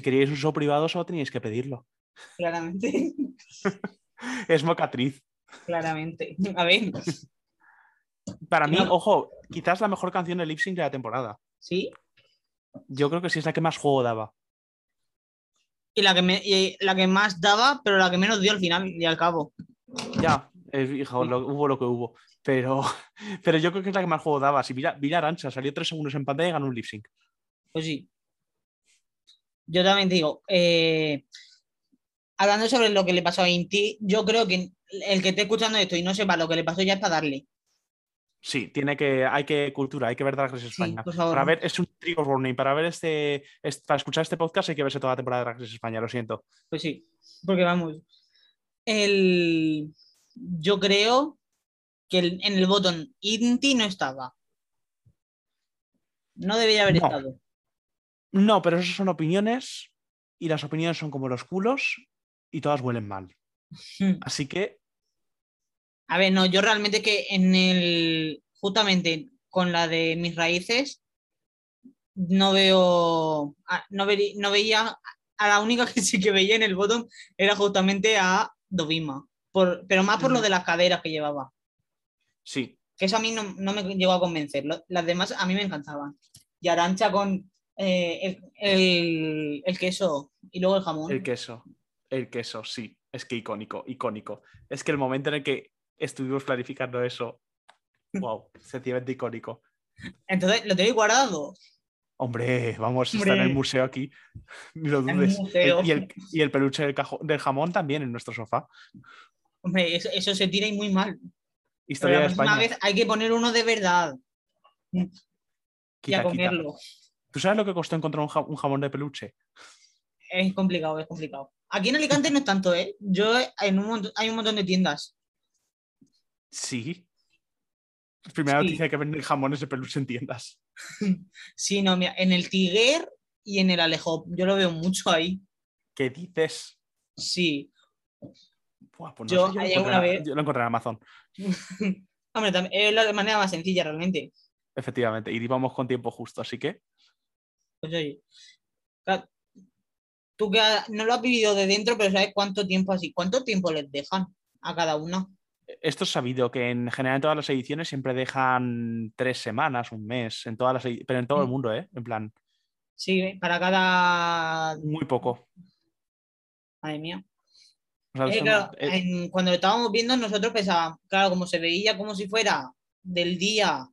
Si queríais un show privado, solo teníais que pedirlo. Claramente. Es mocatriz. Claramente. A ver, Para mí, No. ojo, quizás la mejor canción de lip sync de la temporada. sí. Yo creo que sí es la que más juego daba. Y la que, me- y la que más daba, pero la que menos dio al final y al cabo. Ya, eh, hijo, lo- hubo lo que hubo. Pero, pero yo creo que es la que más juego daba. Si Vila, Vila Arancha salió tres segundos en pantalla y ganó un lip sync. Pues sí. Yo también te digo, eh, hablando sobre lo que le pasó a Inti, yo creo que el que esté escuchando esto y no sepa lo que le pasó ya es para darle. Sí, tiene que, hay que cultura, hay que ver Drag Race España. Para ver, es un trigger warning. Para ver este, este- para escuchar este podcast hay que verse toda la temporada de Drag Race España, lo siento. Pues sí, porque vamos. El, yo creo que el- en el botón Inti no estaba. No debería haber No. estado. No, pero esas son opiniones y las opiniones son como los culos y todas huelen mal. Así que A ver, no, yo realmente que en el. Justamente con la de mis raíces, no veo. No, veri- no veía. A la única que sí que veía en el botón era justamente a Dovima. Por, pero más por lo de las caderas que llevaba. sí, Que eso a mí no, no me llegó a convencer. Las demás a mí me encantaban. Y Arancha con eh, el, el- el queso y luego el jamón. el queso. El queso, sí. Es que icónico, icónico. Es que el momento en el que estuvimos planificando eso, wow, sencillamente icónico. Entonces, lo tenéis guardado. Hombre, vamos, está en Hombre. el museo aquí. Ni lo En el dudes. museo. El- y, el, y el peluche del, cajo- del jamón también en nuestro sofá. Hombre, eso, eso se tira y muy mal. Historia la de España. vez hay que poner uno de verdad y a quita. ¿Tú sabes lo que costó encontrar un, ja- un jamón de peluche? Es complicado, es complicado. Aquí en Alicante no es tanto, ¿eh? Yo en un hay un montón de tiendas. Sí. Primera Sí. noticia que venden jamones de peluche en tiendas. Sí, no, mira, en el Tiguer y en el Alejo. Yo lo veo mucho ahí. ¿Qué dices? Sí. Buah, pues Yo sé, lo hay encontré alguna en- vez- yo lo encontré en Amazon, Hombre, también, es la manera más sencilla realmente. efectivamente. Y íbamos con tiempo justo, así que Pues oye. claro, Tú que no lo has vivido de dentro, pero sabes cuánto tiempo así. ¿Cuánto tiempo les dejan a cada una? esto es sabido que en general en todas las ediciones siempre dejan tres semanas, un mes, en todas las pero en todo el Mm. mundo, ¿eh? En plan, Sí, para cada. muy poco. Madre mía. O sea, Eh, claro, eh, en- cuando lo estábamos viendo, nosotros pensábamos, claro, como se veía como si fuera del día,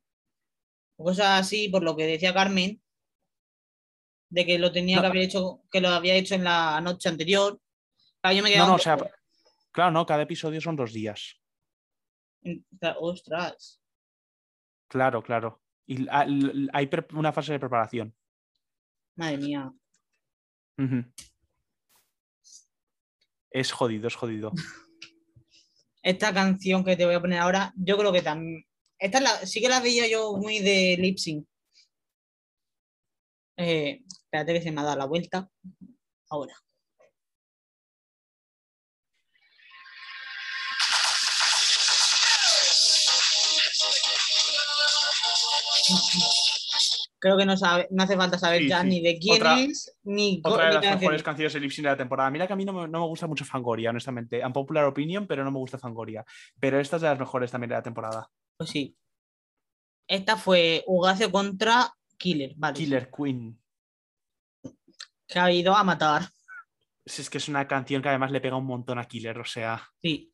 o cosas así, por lo que decía Carmen, de que lo tenía No. que haber hecho, que lo había hecho en la noche anterior. Claro, yo me no, no, o sea, claro, no, cada episodio son dos días. ostras. Claro, claro. Y hay una fase de preparación. Madre mía. Es jodido, es jodido. Esta canción que te voy a poner ahora, yo creo que también. Esta es la- sí que la veía yo muy de lip sync. Eh, espérate que se me ha dado la vuelta. Ahora. Creo que no, sabe, no hace falta saber Sí, ya sí. ni de quién Otra- es, ni Otra de las mejores canciones de lip sync de la temporada. Mira que a mí no me, no me gusta mucho Fangoria, honestamente. Un popular opinion, pero no me gusta Fangoria. Pero esta es de las mejores también de la temporada. Pues sí. Esta fue Ugace contra Killer, vale. Killer Queen. Que ha ido a matar. Si Es que es una canción que además le pega un montón a Killer. O sea, Sí.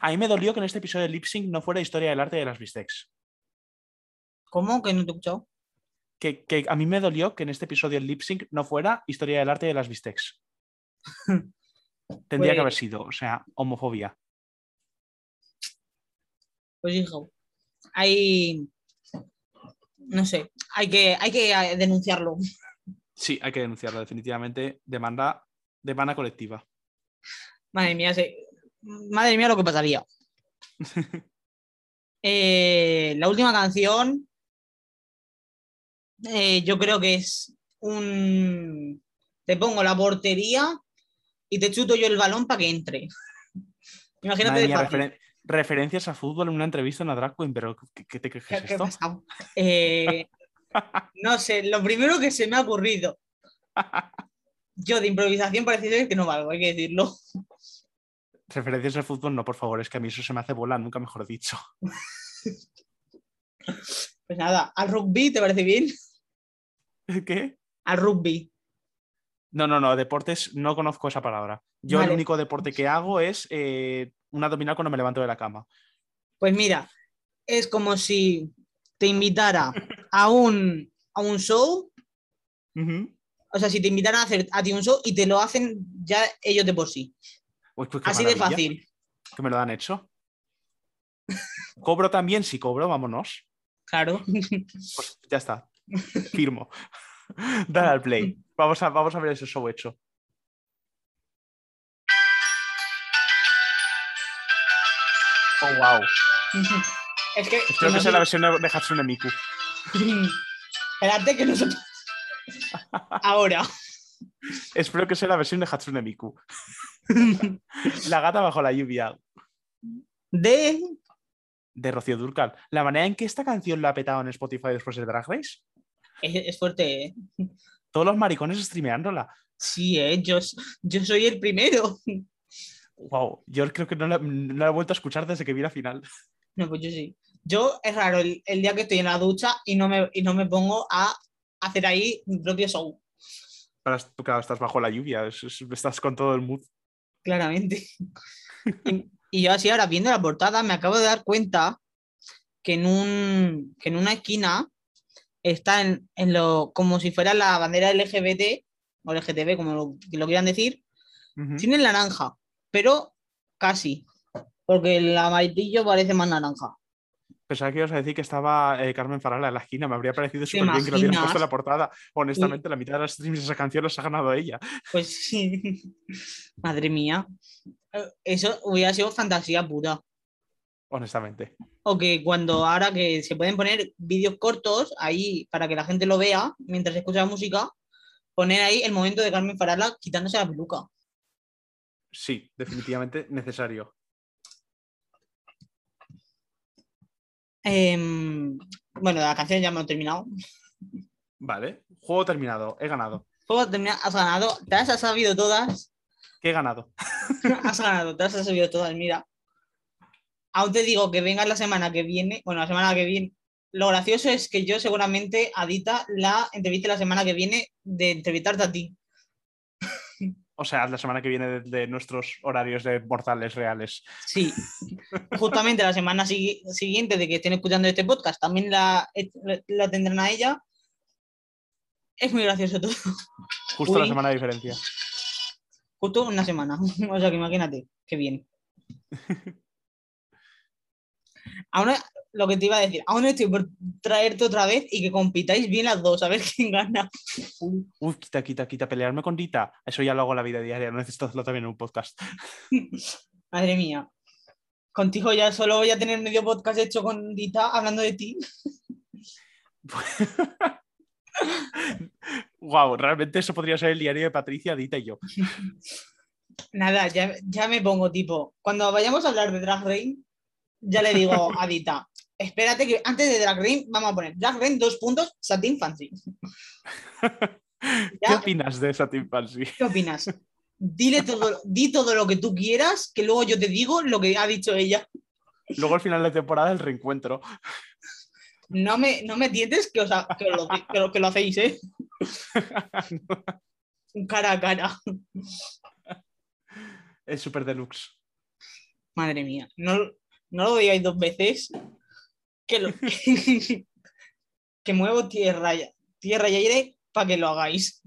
a mí me dolió que en este episodio de lip sync no fuera historia del arte de las bistecs. ¿Cómo? Que no te he escuchado. Que, que a mí me dolió que en este episodio el lip sync no fuera historia del arte de las bistecs. Tendría que haber Pues- sido, o sea, homofobia. Pues hijo. Hay. No sé. Hay que, hay que eh, denunciarlo. Sí, hay que denunciarlo, definitivamente. Demanda, demanda colectiva. Madre mía, se- madre mía lo que pasaría. Eh, la última canción, eh, yo creo que es un... Te pongo la portería y te chuto yo el balón para que entre. Imagínate mía, referen- referencias a fútbol en una entrevista en una drag queen, pero ¿qué, qué te qué ¿Qué- esto? Eh, no sé, lo primero que se me ha ocurrido. Yo de improvisación parece ser que no valgo, hay que decirlo. Referencias al fútbol, no, por favor, es que a mí eso se me hace bola, nunca mejor dicho. Pues nada, al rugby, ¿te parece bien? ¿Qué? Al rugby. No, no, no, deportes, no conozco esa palabra. Yo Vale. el único deporte que hago es eh, un abdominal cuando me levanto de la cama. Pues mira, es como si te invitara a un, a un show, o sea, si te invitaran a hacer a ti un show y te lo hacen ya ellos de por sí. Uy, pues Así de fácil. Que me lo han hecho. ¿Cobro también? Sí, cobro, vámonos. Claro. Pues ya está. Firmo. Dale al play. Vamos a, vamos a ver ese show hecho. Oh, wow. es que. Espero no que sea sé- la versión de Hatsune Miku. Espérate que no se. Ahora. Espero que sea la versión de Hatsune Miku. La gata bajo la lluvia De. de Rocío Durcal. La manera en que esta canción la ha petado en Spotify después de Drag Race. Es, es fuerte, ¿eh? Todos los maricones streameándola. Sí, ¿eh? Yo, soy el primero. Wow, yo creo que no la, no la he vuelto a escuchar desde que vi la final. No, pues yo sí. Yo es raro el, el día que estoy en la ducha y no me, y no me pongo a hacer ahí mi propio show, tú, claro, estás bajo la lluvia, es- es- estás con todo el mood. claramente. Y, y yo así ahora viendo la portada me acabo de dar cuenta que en, un, que en una esquina está en, en lo, como si fuera la bandera LGBT o LGTB, como lo, lo quieran decir, Ujú. tiene el naranja, pero casi, porque el amarillo parece más naranja. Pensaba que ibas a decir que estaba eh, Carmen Farala en la esquina. Me habría parecido ¿Te súper bien que lo hubieran puesto en la portada. Honestamente, la mitad de las streams de esa canción los ha ganado ella. Pues sí. Madre mía. Eh, Eso hubiera sido fantasía pura. Honestamente. O que cuando ahora que se pueden poner vídeos cortos ahí para que la gente lo vea mientras escucha la música, poner ahí el momento de Carmen Farala quitándose la peluca. Sí, definitivamente necesario. Em, bueno, la canción ya me he terminado. Vale, juego terminado. He ganado. Juego terminado, has ganado, te las has sabido todas. ¿Qué he ganado? has ganado, te las has sabido todas, mira. Aún te digo que vengas la semana que viene, bueno, la semana que viene. Lo gracioso es que yo seguramente a Dita la entreviste la semana que viene de entrevistarte a ti. O sea, la semana que viene de, de nuestros horarios de mortales reales. Sí, justamente la semana sigui- siguiente de que estén escuchando este podcast también la, la tendrán a ella. Es muy gracioso todo. Justo la Uy. semana de diferencia. Justo una semana. O sea que imagínate, qué bien. Aún lo que te iba a decir, aún estoy por traerte otra vez y que compitáis bien las dos, a ver quién gana. Uf, quita, quita, quita. Pelearme con Dita. Eso ya lo hago en la vida diaria. No necesito hacerlo también en un podcast. Madre mía. Contigo ya solo voy a tener medio podcast hecho con Dita hablando de ti. wow, realmente eso podría ser el diario de Patricia, Dita y yo. Nada, ya, ya me pongo tipo, cuando vayamos a hablar de Drag Race, ya le digo a Dita, espérate que antes de Drag Race vamos a poner Drag Race dos puntos, Satin Fancy. ¿Qué opinas de Satin Fancy? ¿Qué opinas? Dile todo, di todo lo que tú quieras, que luego yo te digo lo que ha dicho ella. Luego al final de temporada el reencuentro. No me, no me tientes que, os ha- que lo, que lo- que lo hacéis, ¿eh? Cara a cara. El Super Deluxe. Madre mía, no, no lo digáis dos veces. Que, lo- que muevo tierra, y- tierra y aire para que lo hagáis.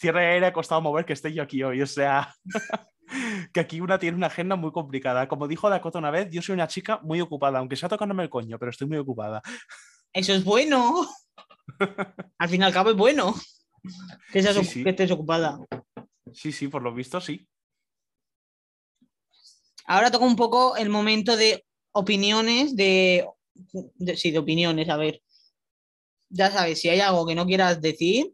Tierra y aire ha costado mover que esté yo aquí hoy. O sea, que aquí una tiene una agenda muy complicada. Como dijo Dakota una vez, yo soy una chica muy ocupada, aunque sea tocándome el coño, pero estoy muy ocupada. Eso es bueno. Al fin y al cabo es bueno. Que, seas Sí, ocu- sí. que estés ocupada. Sí, sí, por lo visto sí. Ahora toca un poco el momento de opiniones, de, de- sí, de opiniones, a ver. Ya sabes, si hay algo que no quieras decir,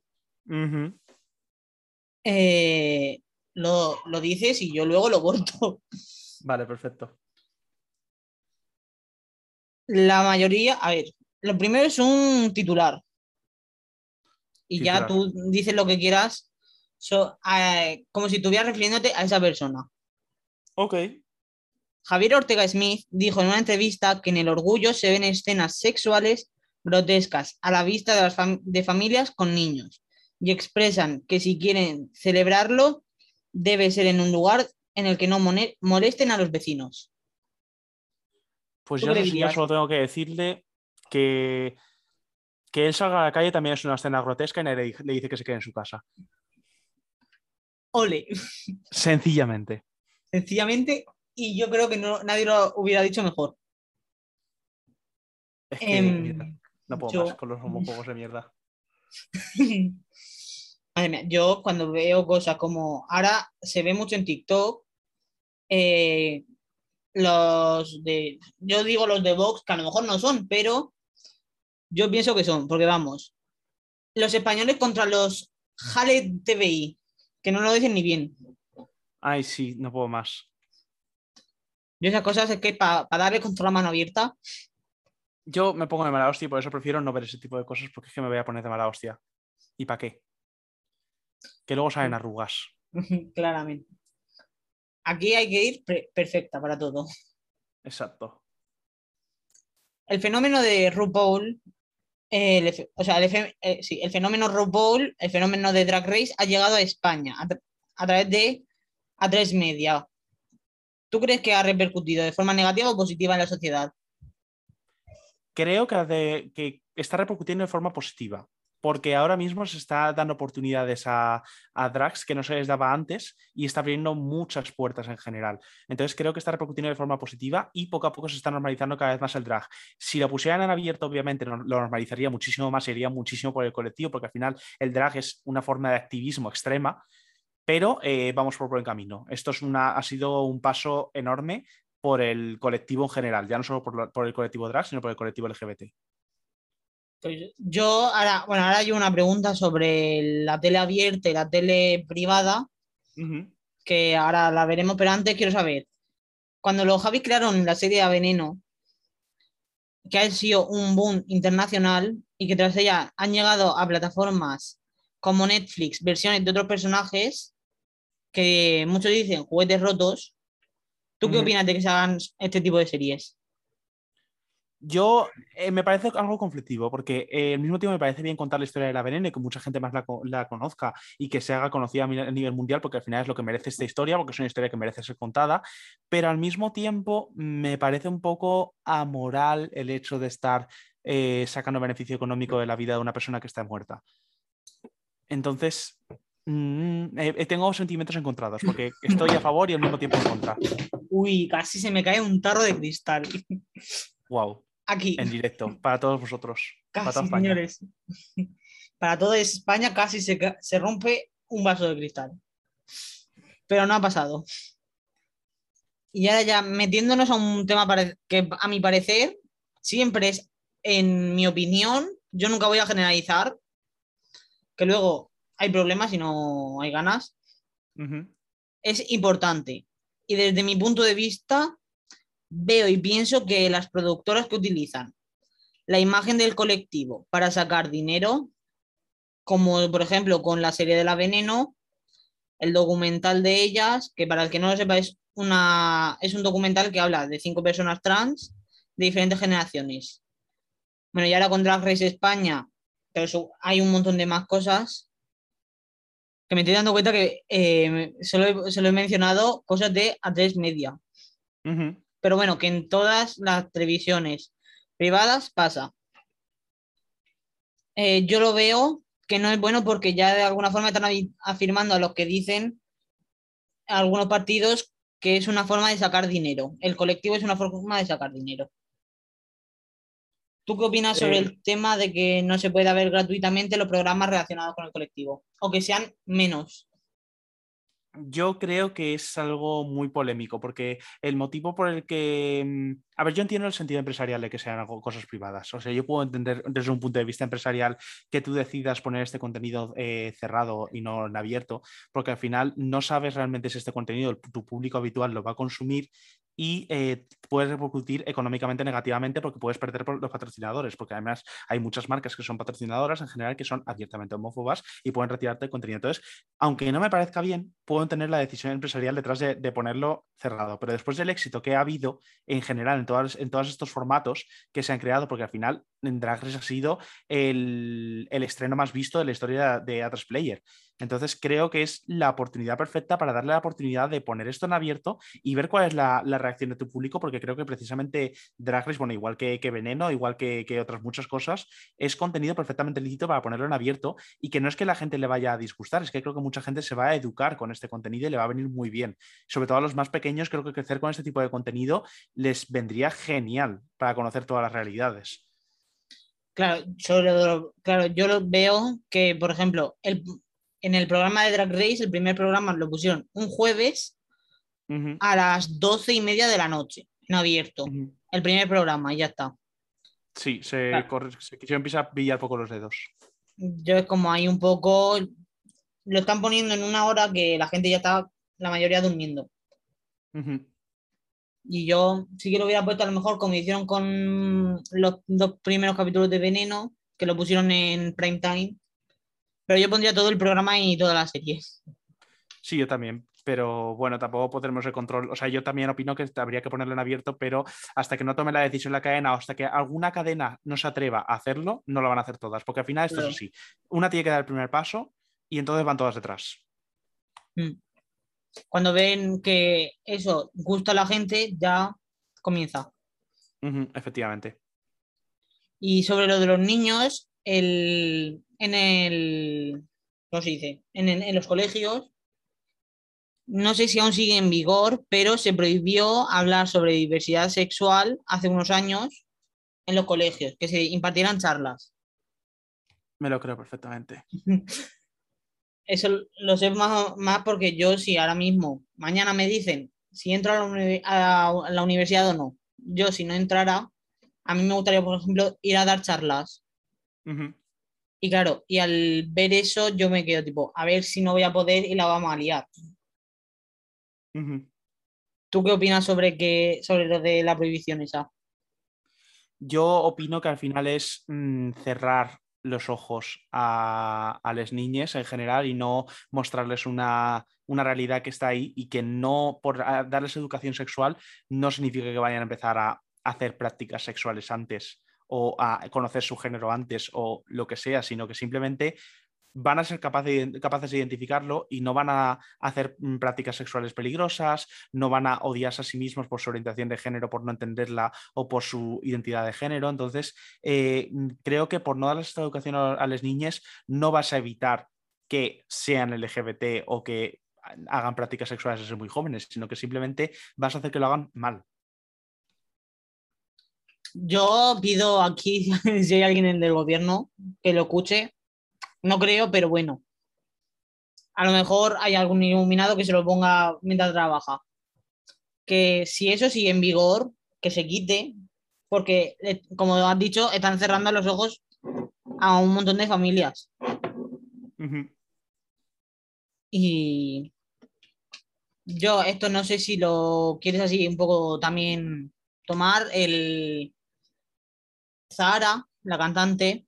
eh, lo, lo dices y yo luego lo corto. Vale, perfecto. La mayoría, a ver, lo primero es un titular. Y ya tú dices lo que quieras, so- eh, como si estuvieras refiriéndote a esa persona. Ok. Javier Ortega Smith dijo en una entrevista que en el orgullo se ven escenas sexuales grotescas a la vista de, las fam- de familias con niños y expresan que si quieren celebrarlo debe ser en un lugar en el que no molesten a los vecinos. Pues ¿Tú yo solo tengo que decirle que que él salga a la calle también es una escena grotesca y nadie le di- le dice que se quede en su casa. Ole, Sencillamente. sencillamente, y yo creo que no, nadie lo hubiera dicho mejor. Es que Em, mierda, no puedo yo- más con los homófobos de mierda. Madre mía, yo cuando veo cosas como ahora se ve mucho en TikTok, eh, los de, yo digo los de Vox, que a lo mejor no son, pero yo pienso que son, porque vamos, los españoles contra los Jale TVI, que no lo dicen ni bien. Ay, sí, no puedo más. Yo esas cosas es que para darle contra la mano abierta, Yo me pongo de mala hostia y por eso prefiero no ver ese tipo de cosas porque es que me voy a poner de mala hostia. ¿Y para qué? Que luego salen arrugas. claramente. Aquí hay que ir perfecta para todo. Exacto. el fenómeno de RuPaul, eh, el o sea, el, eh, sí, el fenómeno RuPaul, el fenómeno de Drag Race ha llegado a España a, tra- a través de A3 Media. ¿Tú crees que ha repercutido de forma negativa o positiva en la sociedad? Creo que, está repercutiendo de forma positiva. Porque ahora mismo se está dando oportunidades a, a drags que no se les daba antes y está abriendo muchas puertas en general. Entonces creo que está repercutiendo de forma positiva y poco a poco se está normalizando cada vez más el drag. Si lo pusieran en abierto, obviamente lo normalizaría muchísimo más, sería muchísimo por el colectivo, porque al final el drag es una forma de activismo extrema, pero eh, vamos por buen camino. Esto es una, ha sido un paso enorme por el colectivo en general, ya no solo por, el colectivo drag, sino por el colectivo LGBT. Pues yo ahora, bueno, ahora hay una pregunta sobre la tele abierta y la tele privada, que ahora la veremos, pero antes quiero saber, cuando los Javis crearon la serie A Veneno, que ha sido un boom internacional y que tras ella han llegado a plataformas como Netflix, versiones de otros personajes que muchos dicen juguetes rotos, ¿tú qué opinas de que se hagan este tipo de series? Yo eh, me parece algo conflictivo, porque eh, al mismo tiempo me parece bien contar la historia de la veneno y que mucha gente más la, la conozca y que se haga conocida a nivel mundial, porque al final es lo que merece esta historia, porque es una historia que merece ser contada, pero al mismo tiempo me parece un poco amoral el hecho de estar eh, sacando beneficio económico de la vida de una persona que está muerta. Entonces, mm, eh, eh, tengo sentimientos encontrados, porque estoy a favor y al mismo tiempo en contra. Uy, casi se me cae un tarro de cristal. Wow, Aquí. en directo, para todos vosotros. para toda España. señores. Para toda España casi se, se rompe un vaso de cristal. Pero no ha pasado. Y ahora ya metiéndonos a un tema que a mi parecer siempre es, en mi opinión, yo nunca voy a generalizar, que luego hay problemas y no hay ganas, es importante. Y desde mi punto de vista, veo y pienso que las productoras que utilizan la imagen del colectivo para sacar dinero, como por ejemplo con la serie de la Veneno, el documental de ellas, que para el que no lo sepa es, una, es un documental que habla de cinco personas trans de diferentes generaciones. Bueno, y ahora con Drag Race España, pero hay un montón de más cosas que me estoy dando cuenta que eh, solo, he, solo he mencionado cosas de A3 Media. Pero bueno, que en todas las televisiones privadas pasa. Eh, yo lo veo que no es bueno porque ya de alguna forma están afirmando a los que dicen algunos partidos que es una forma de sacar dinero. El colectivo es una forma de sacar dinero. ¿Tú qué opinas sobre Eh, el tema de que no se pueda ver gratuitamente los programas relacionados con el colectivo? O que sean menos. Yo creo que es algo muy polémico, porque el motivo por el que. mm, A ver, yo entiendo el sentido empresarial de que sean cosas privadas. O sea, yo puedo entender desde un punto de vista empresarial que tú decidas poner este contenido eh, cerrado y no en abierto, porque al final no sabes realmente si este contenido tu público habitual lo va a consumir y eh, puedes repercutir económicamente negativamente porque puedes perder por los patrocinadores, porque además hay muchas marcas que son patrocinadoras en general que son abiertamente homófobas y pueden retirarte el contenido. Entonces, aunque no me parezca bien, puedo tener la decisión empresarial detrás de, de ponerlo cerrado. Pero después del éxito que ha habido en general en, todas, en todos estos formatos que se han creado, porque al final en ha sido el, estreno más visto de la historia de A3 Player. Entonces creo que es la oportunidad perfecta para darle la oportunidad de poner esto en abierto y ver cuál es la, reacción de tu público, porque creo que precisamente Drag bueno, igual que, que Veneno, igual que, que otras muchas cosas, es contenido perfectamente lícito para ponerlo en abierto y que no es que la gente le vaya a disgustar, es que creo que mucha gente se va a educar con este contenido y le va a venir muy bien. Sobre todo a los más pequeños, creo que crecer con este tipo de contenido les vendría genial para conocer todas las realidades. Claro, sobre lo- claro, yo lo veo que, por ejemplo, el, en el programa de Drag Race, el primer programa lo pusieron un jueves a las doce y media de la noche, en abierto. El primer programa, y ya está. Sí, se, Claro. corre- se quisieron pisar, pillar poco los dedos. Yo es como hay un poco. Lo están poniendo en una hora que la gente ya está, la mayoría durmiendo. Ujú. Y yo sí que lo hubiera puesto a lo mejor como hicieron con los dos primeros capítulos de Veneno, que lo pusieron en prime time. Pero yo pondría todo el programa y toda la serie. Sí, yo también. Pero bueno, tampoco podremos el control. O sea, yo también opino que habría que ponerlo en abierto, pero hasta que no tome la decisión la cadena o hasta que alguna cadena no se atreva a hacerlo, no lo van a hacer todas. Porque al final esto es así. Una tiene que dar el primer paso y entonces van todas detrás. Mm. Cuando ven que eso gusta a la gente, ya comienza. Efectivamente. Y sobre lo de los niños, el, en el, ¿cómo se dice? En, el- en los colegios, no sé si aún sigue en vigor, pero se prohibió hablar sobre diversidad sexual hace unos años en los colegios, que se impartieran charlas. Me lo creo perfectamente. Eso lo sé más, más porque yo si ahora mismo, mañana me dicen si entro a la, a universidad o no, yo si no entrara, a mí me gustaría, por ejemplo, ir a dar charlas. Y claro, y al ver eso yo me quedo tipo, a ver si no voy a poder y la vamos a liar. ¿Tú qué opinas sobre, que, sobre lo de la prohibición esa? Yo opino que al final es mm, cerrar los ojos a, a las niñas en general y no mostrarles una, una realidad que está ahí y que no, por darles educación sexual, no significa que vayan a empezar a hacer prácticas sexuales antes o a conocer su género antes o lo que sea, sino que simplemente van a ser capaces de identificarlo y no van a hacer mm, prácticas sexuales peligrosas, no van a odiarse a sí mismos por su orientación de género, por no entenderla o por su identidad de género. Entonces, eh, mm, creo que por no darles esta educación a, a las niñas, no vas a evitar que sean LGBT o que hagan prácticas sexuales desde muy jóvenes, sino que simplemente vas a hacer que lo hagan mal. Yo pido aquí, si hay alguien del gobierno que lo escuche, no creo, pero bueno. A lo mejor hay algún iluminado que se lo ponga mientras trabaja. Que si eso sigue en vigor, que se quite, porque, eh, como has dicho, están cerrando los ojos a un montón de familias. Y yo esto no sé si lo quieres así un poco también tomar el Zahara, la cantante.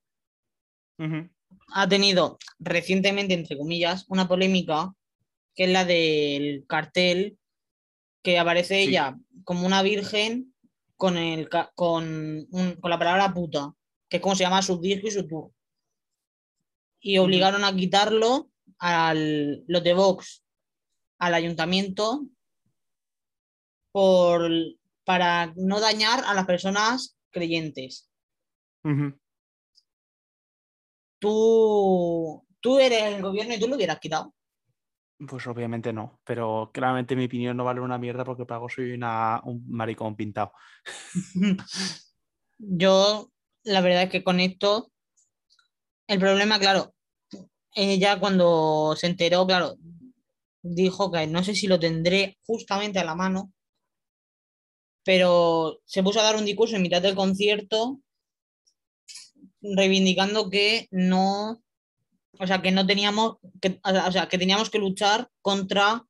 Ha tenido recientemente, entre comillas, una polémica que es la del cartel que aparece Sí. ella como una virgen con, el, con, un- con la palabra puta, que es como se llama su disco y su tour. Y obligaron a quitarlo al los de Vox al ayuntamiento por, para no dañar a las personas creyentes. Ujú. Tú, tú eres el gobierno y tú lo hubieras quitado. Pues obviamente no, pero claramente mi opinión no vale una mierda porque pago soy una, un maricón pintado. Yo, la verdad es que con esto, el problema, claro, ella cuando se enteró, claro, dijo que no sé si lo tendré justamente a la mano, pero se puso a dar un discurso en mitad del concierto reivindicando que no, o sea, que no teníamos, que, o sea, que teníamos que luchar contra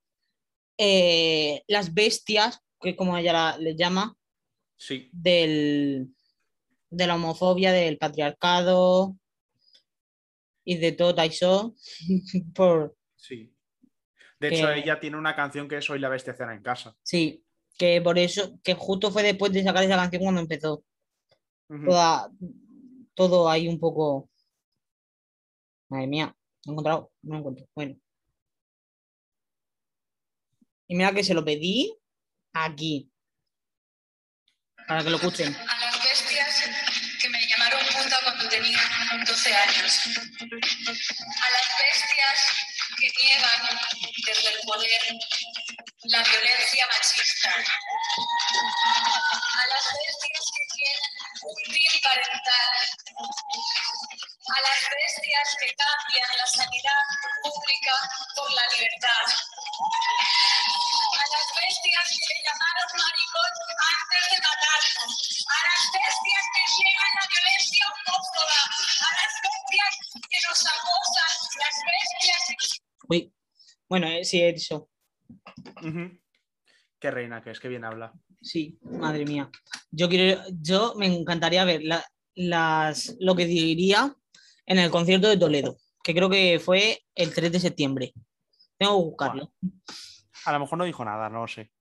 eh, las bestias, que como ella la- les llama, Sí. del, de la homofobia, del patriarcado y de todo eso. por, Sí. De hecho, ella tiene una canción que es Soy la bestia cena en casa. sí, que por eso, que justo fue después de sacar esa canción cuando empezó. Toda, todo ahí un poco. Madre mía, no he encontrado, no lo encuentro. Bueno. Y mira que se lo pedí aquí. Para que lo escuchen. a las bestias que me llamaron puta cuando tenía 12 años. A las bestias que niegan desde el poder la violencia machista. A las bestias parental. A las bestias que cambian la sanidad pública por la libertad. A las bestias que le llamaron maricón antes de matarnos. A las bestias que niegan la violencia homófoba. A las bestias que nos acosan. Las bestias que Uy. Bueno, eh, sí, eso. Qué reina que es, que bien habla. Sí, madre mía. Yo quiero, yo me encantaría ver la- las, lo que diría en el concierto de Toledo, que creo que fue el 3 de septiembre. Tengo que buscarlo. A lo mejor no dijo nada, no lo sé.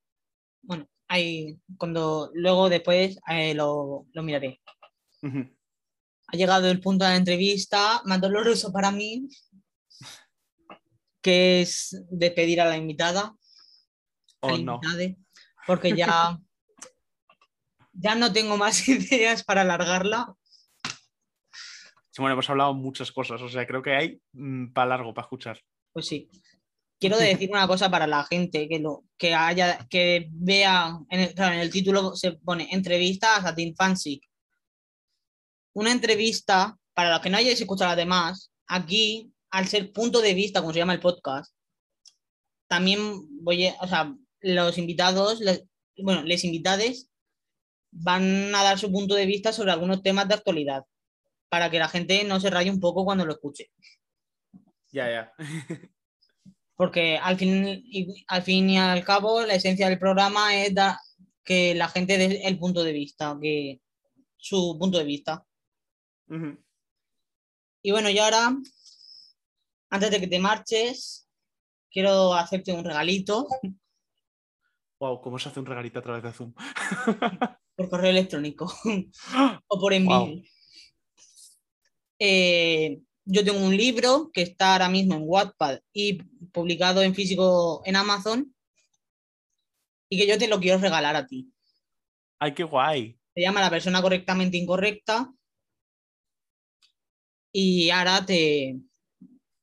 Bueno, ahí cuando luego después eh, lo, lo miraré. Ha llegado el punto de la entrevista más doloroso para mí, que es despedir a la invitada. O al no. invitade, porque ya, ya no tengo más ideas para alargarla. Sí, bueno, hemos hablado muchas cosas, o sea, creo que hay para largo para escuchar. Pues sí. Quiero decir una cosa para la gente que lo que haya que vea en el, claro, en el título se pone entrevista a Satin Fancy. Una entrevista para los que no hayáis escuchado las demás, aquí al ser punto de vista, como se llama el podcast, también voy, a- o sea, los invitados, les- bueno, les invitades van a dar su punto de vista sobre algunos temas de actualidad para que la gente no se raye un poco cuando lo escuche. Ya, ya. porque al fin, y, al fin y al cabo la esencia del programa es dar que la gente dé el punto de vista, que su punto de vista. Y bueno, y ahora, antes de que te marches, quiero hacerte un regalito Wow, ¿cómo se hace un regalito a través de Zoom? por correo electrónico o por envío. Guau. Eh, yo tengo un libro que está ahora mismo en Wattpad y publicado en físico en Amazon y que yo te lo quiero regalar a ti. Ay, qué guay. se llama La persona correctamente incorrecta. Y ahora te,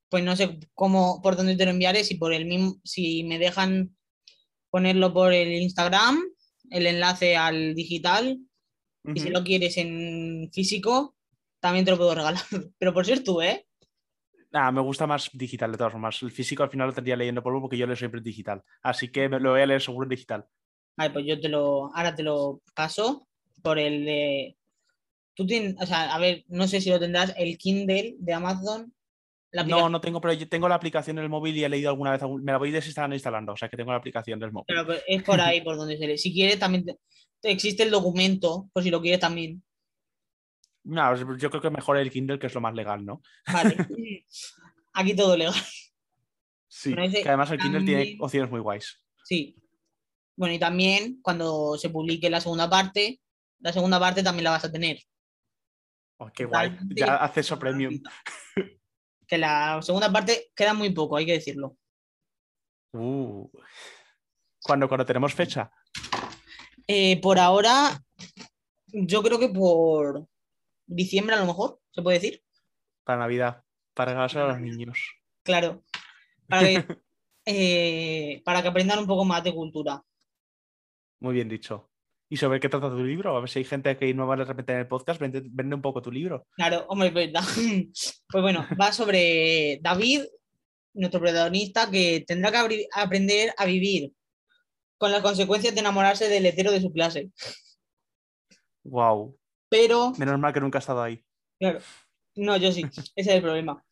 pues no sé cómo, por dónde te lo enviaré, si por el mismo, si me dejan ponerlo por el Instagram, el enlace al digital, y si lo quieres en físico, también te lo puedo regalar. Pero por ser tú, ¿eh? Ah, me gusta más digital de todas formas. El físico al final lo tendría leyendo polvo porque yo leo siempre en digital. Así que me lo voy a leer seguro en digital. Vale, pues yo te lo, ahora te lo paso por el de, tú tienes, o sea, a ver, no sé si lo tendrás, el Kindle de Amazon, No, no tengo, pero yo tengo la aplicación en el móvil y he leído alguna vez, me la voy desinstalando e instalando, o sea que tengo la aplicación del móvil. Es por ahí por donde se lee. Si quieres, también te- te- existe el documento, por si lo quieres también. No, yo creo que mejor el Kindle, que es lo más legal, ¿no? Vale. Aquí todo legal. Sí, Bueno, que además el Kindle tiene opciones muy guays. Sí. Bueno, y también cuando se publique la segunda parte, la segunda parte también la vas a tener. Oh, qué guay, ya acceso premium. Que la segunda parte queda muy poco, hay que decirlo. Uh. Cuando, cuando tenemos fecha, Eh, por ahora, yo creo que por diciembre a lo mejor, se puede decir. para Navidad, para regalárselo a los niños. Claro. Para que, eh, para que aprendan un poco más de cultura. Muy bien dicho. ¿Y sobre qué trata tu libro? A ver si hay gente que no va de repente en el podcast, vende, vende un poco tu libro. Claro, hombre, es verdad. Pues bueno, va sobre David, nuestro protagonista, que tendrá que aprender a vivir con las consecuencias de enamorarse del hetero de su clase. Wow. Pero, Menos mal que nunca he estado ahí. claro, no, yo sí, ese es el problema.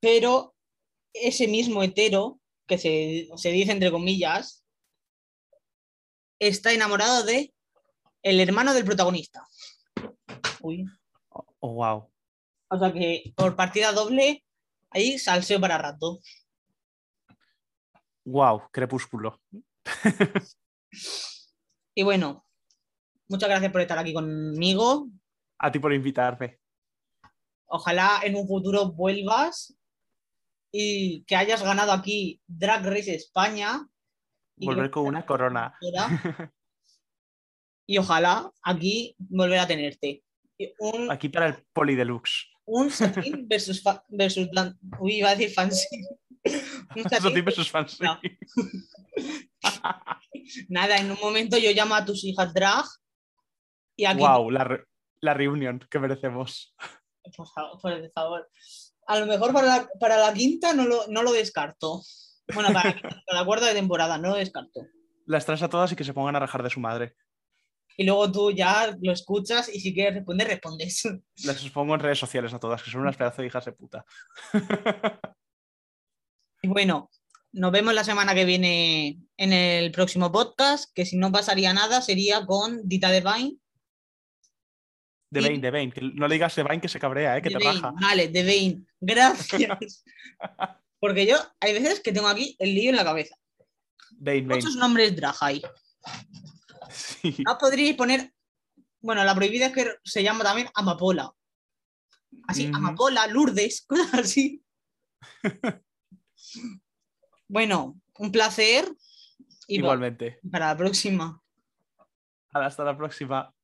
Pero ese mismo hetero, que se, se dice entre comillas, está enamorado de el hermano del protagonista. Uy. Oh, wow. O sea que por partida doble, ahí salseo para rato. Wow, crepúsculo. Y bueno, muchas gracias por estar aquí conmigo. A ti por invitarme. Ojalá en un futuro vuelvas y que hayas ganado aquí Drag Race España. Volver con una corona. Y ojalá aquí volver a tenerte. Un, Aquí para el Poli Deluxe. un satín versus, fa- versus blan- Uy, iba a decir fancy. Un satín tiene sus fans. No. Nada, en un momento yo llamo a tus hijas drag y aquí, Wow, la, re- la reunión que merecemos. por favor, por favor. A lo mejor para la, para la quinta no lo, no lo descarto. Bueno, para, para la cuarta de temporada no lo descarto. Las traes a todas y que se pongan a rajar de su madre. Y luego tú ya lo escuchas y si quieres responder, respondes. Las expongo en redes sociales a todas, que son unas pedazos de hijas de puta. Y bueno, nos vemos la semana que viene en el próximo podcast, que si no pasaría nada sería con Dita Devine. De Bane, de. Que no le digas de Bane que se cabrea, ¿eh? que te Devane, raja. Vale, Devane. Gracias. Porque yo hay veces que tengo aquí el lío en la cabeza. Bane, Bane. Muchos nombres drag hay. Sí. No podríais poner. Bueno, la prohibida es que se llama también Amapola. Así. Amapola, Lourdes, cosas así. bueno, un placer. Y Igualmente. para la próxima. Hasta la próxima.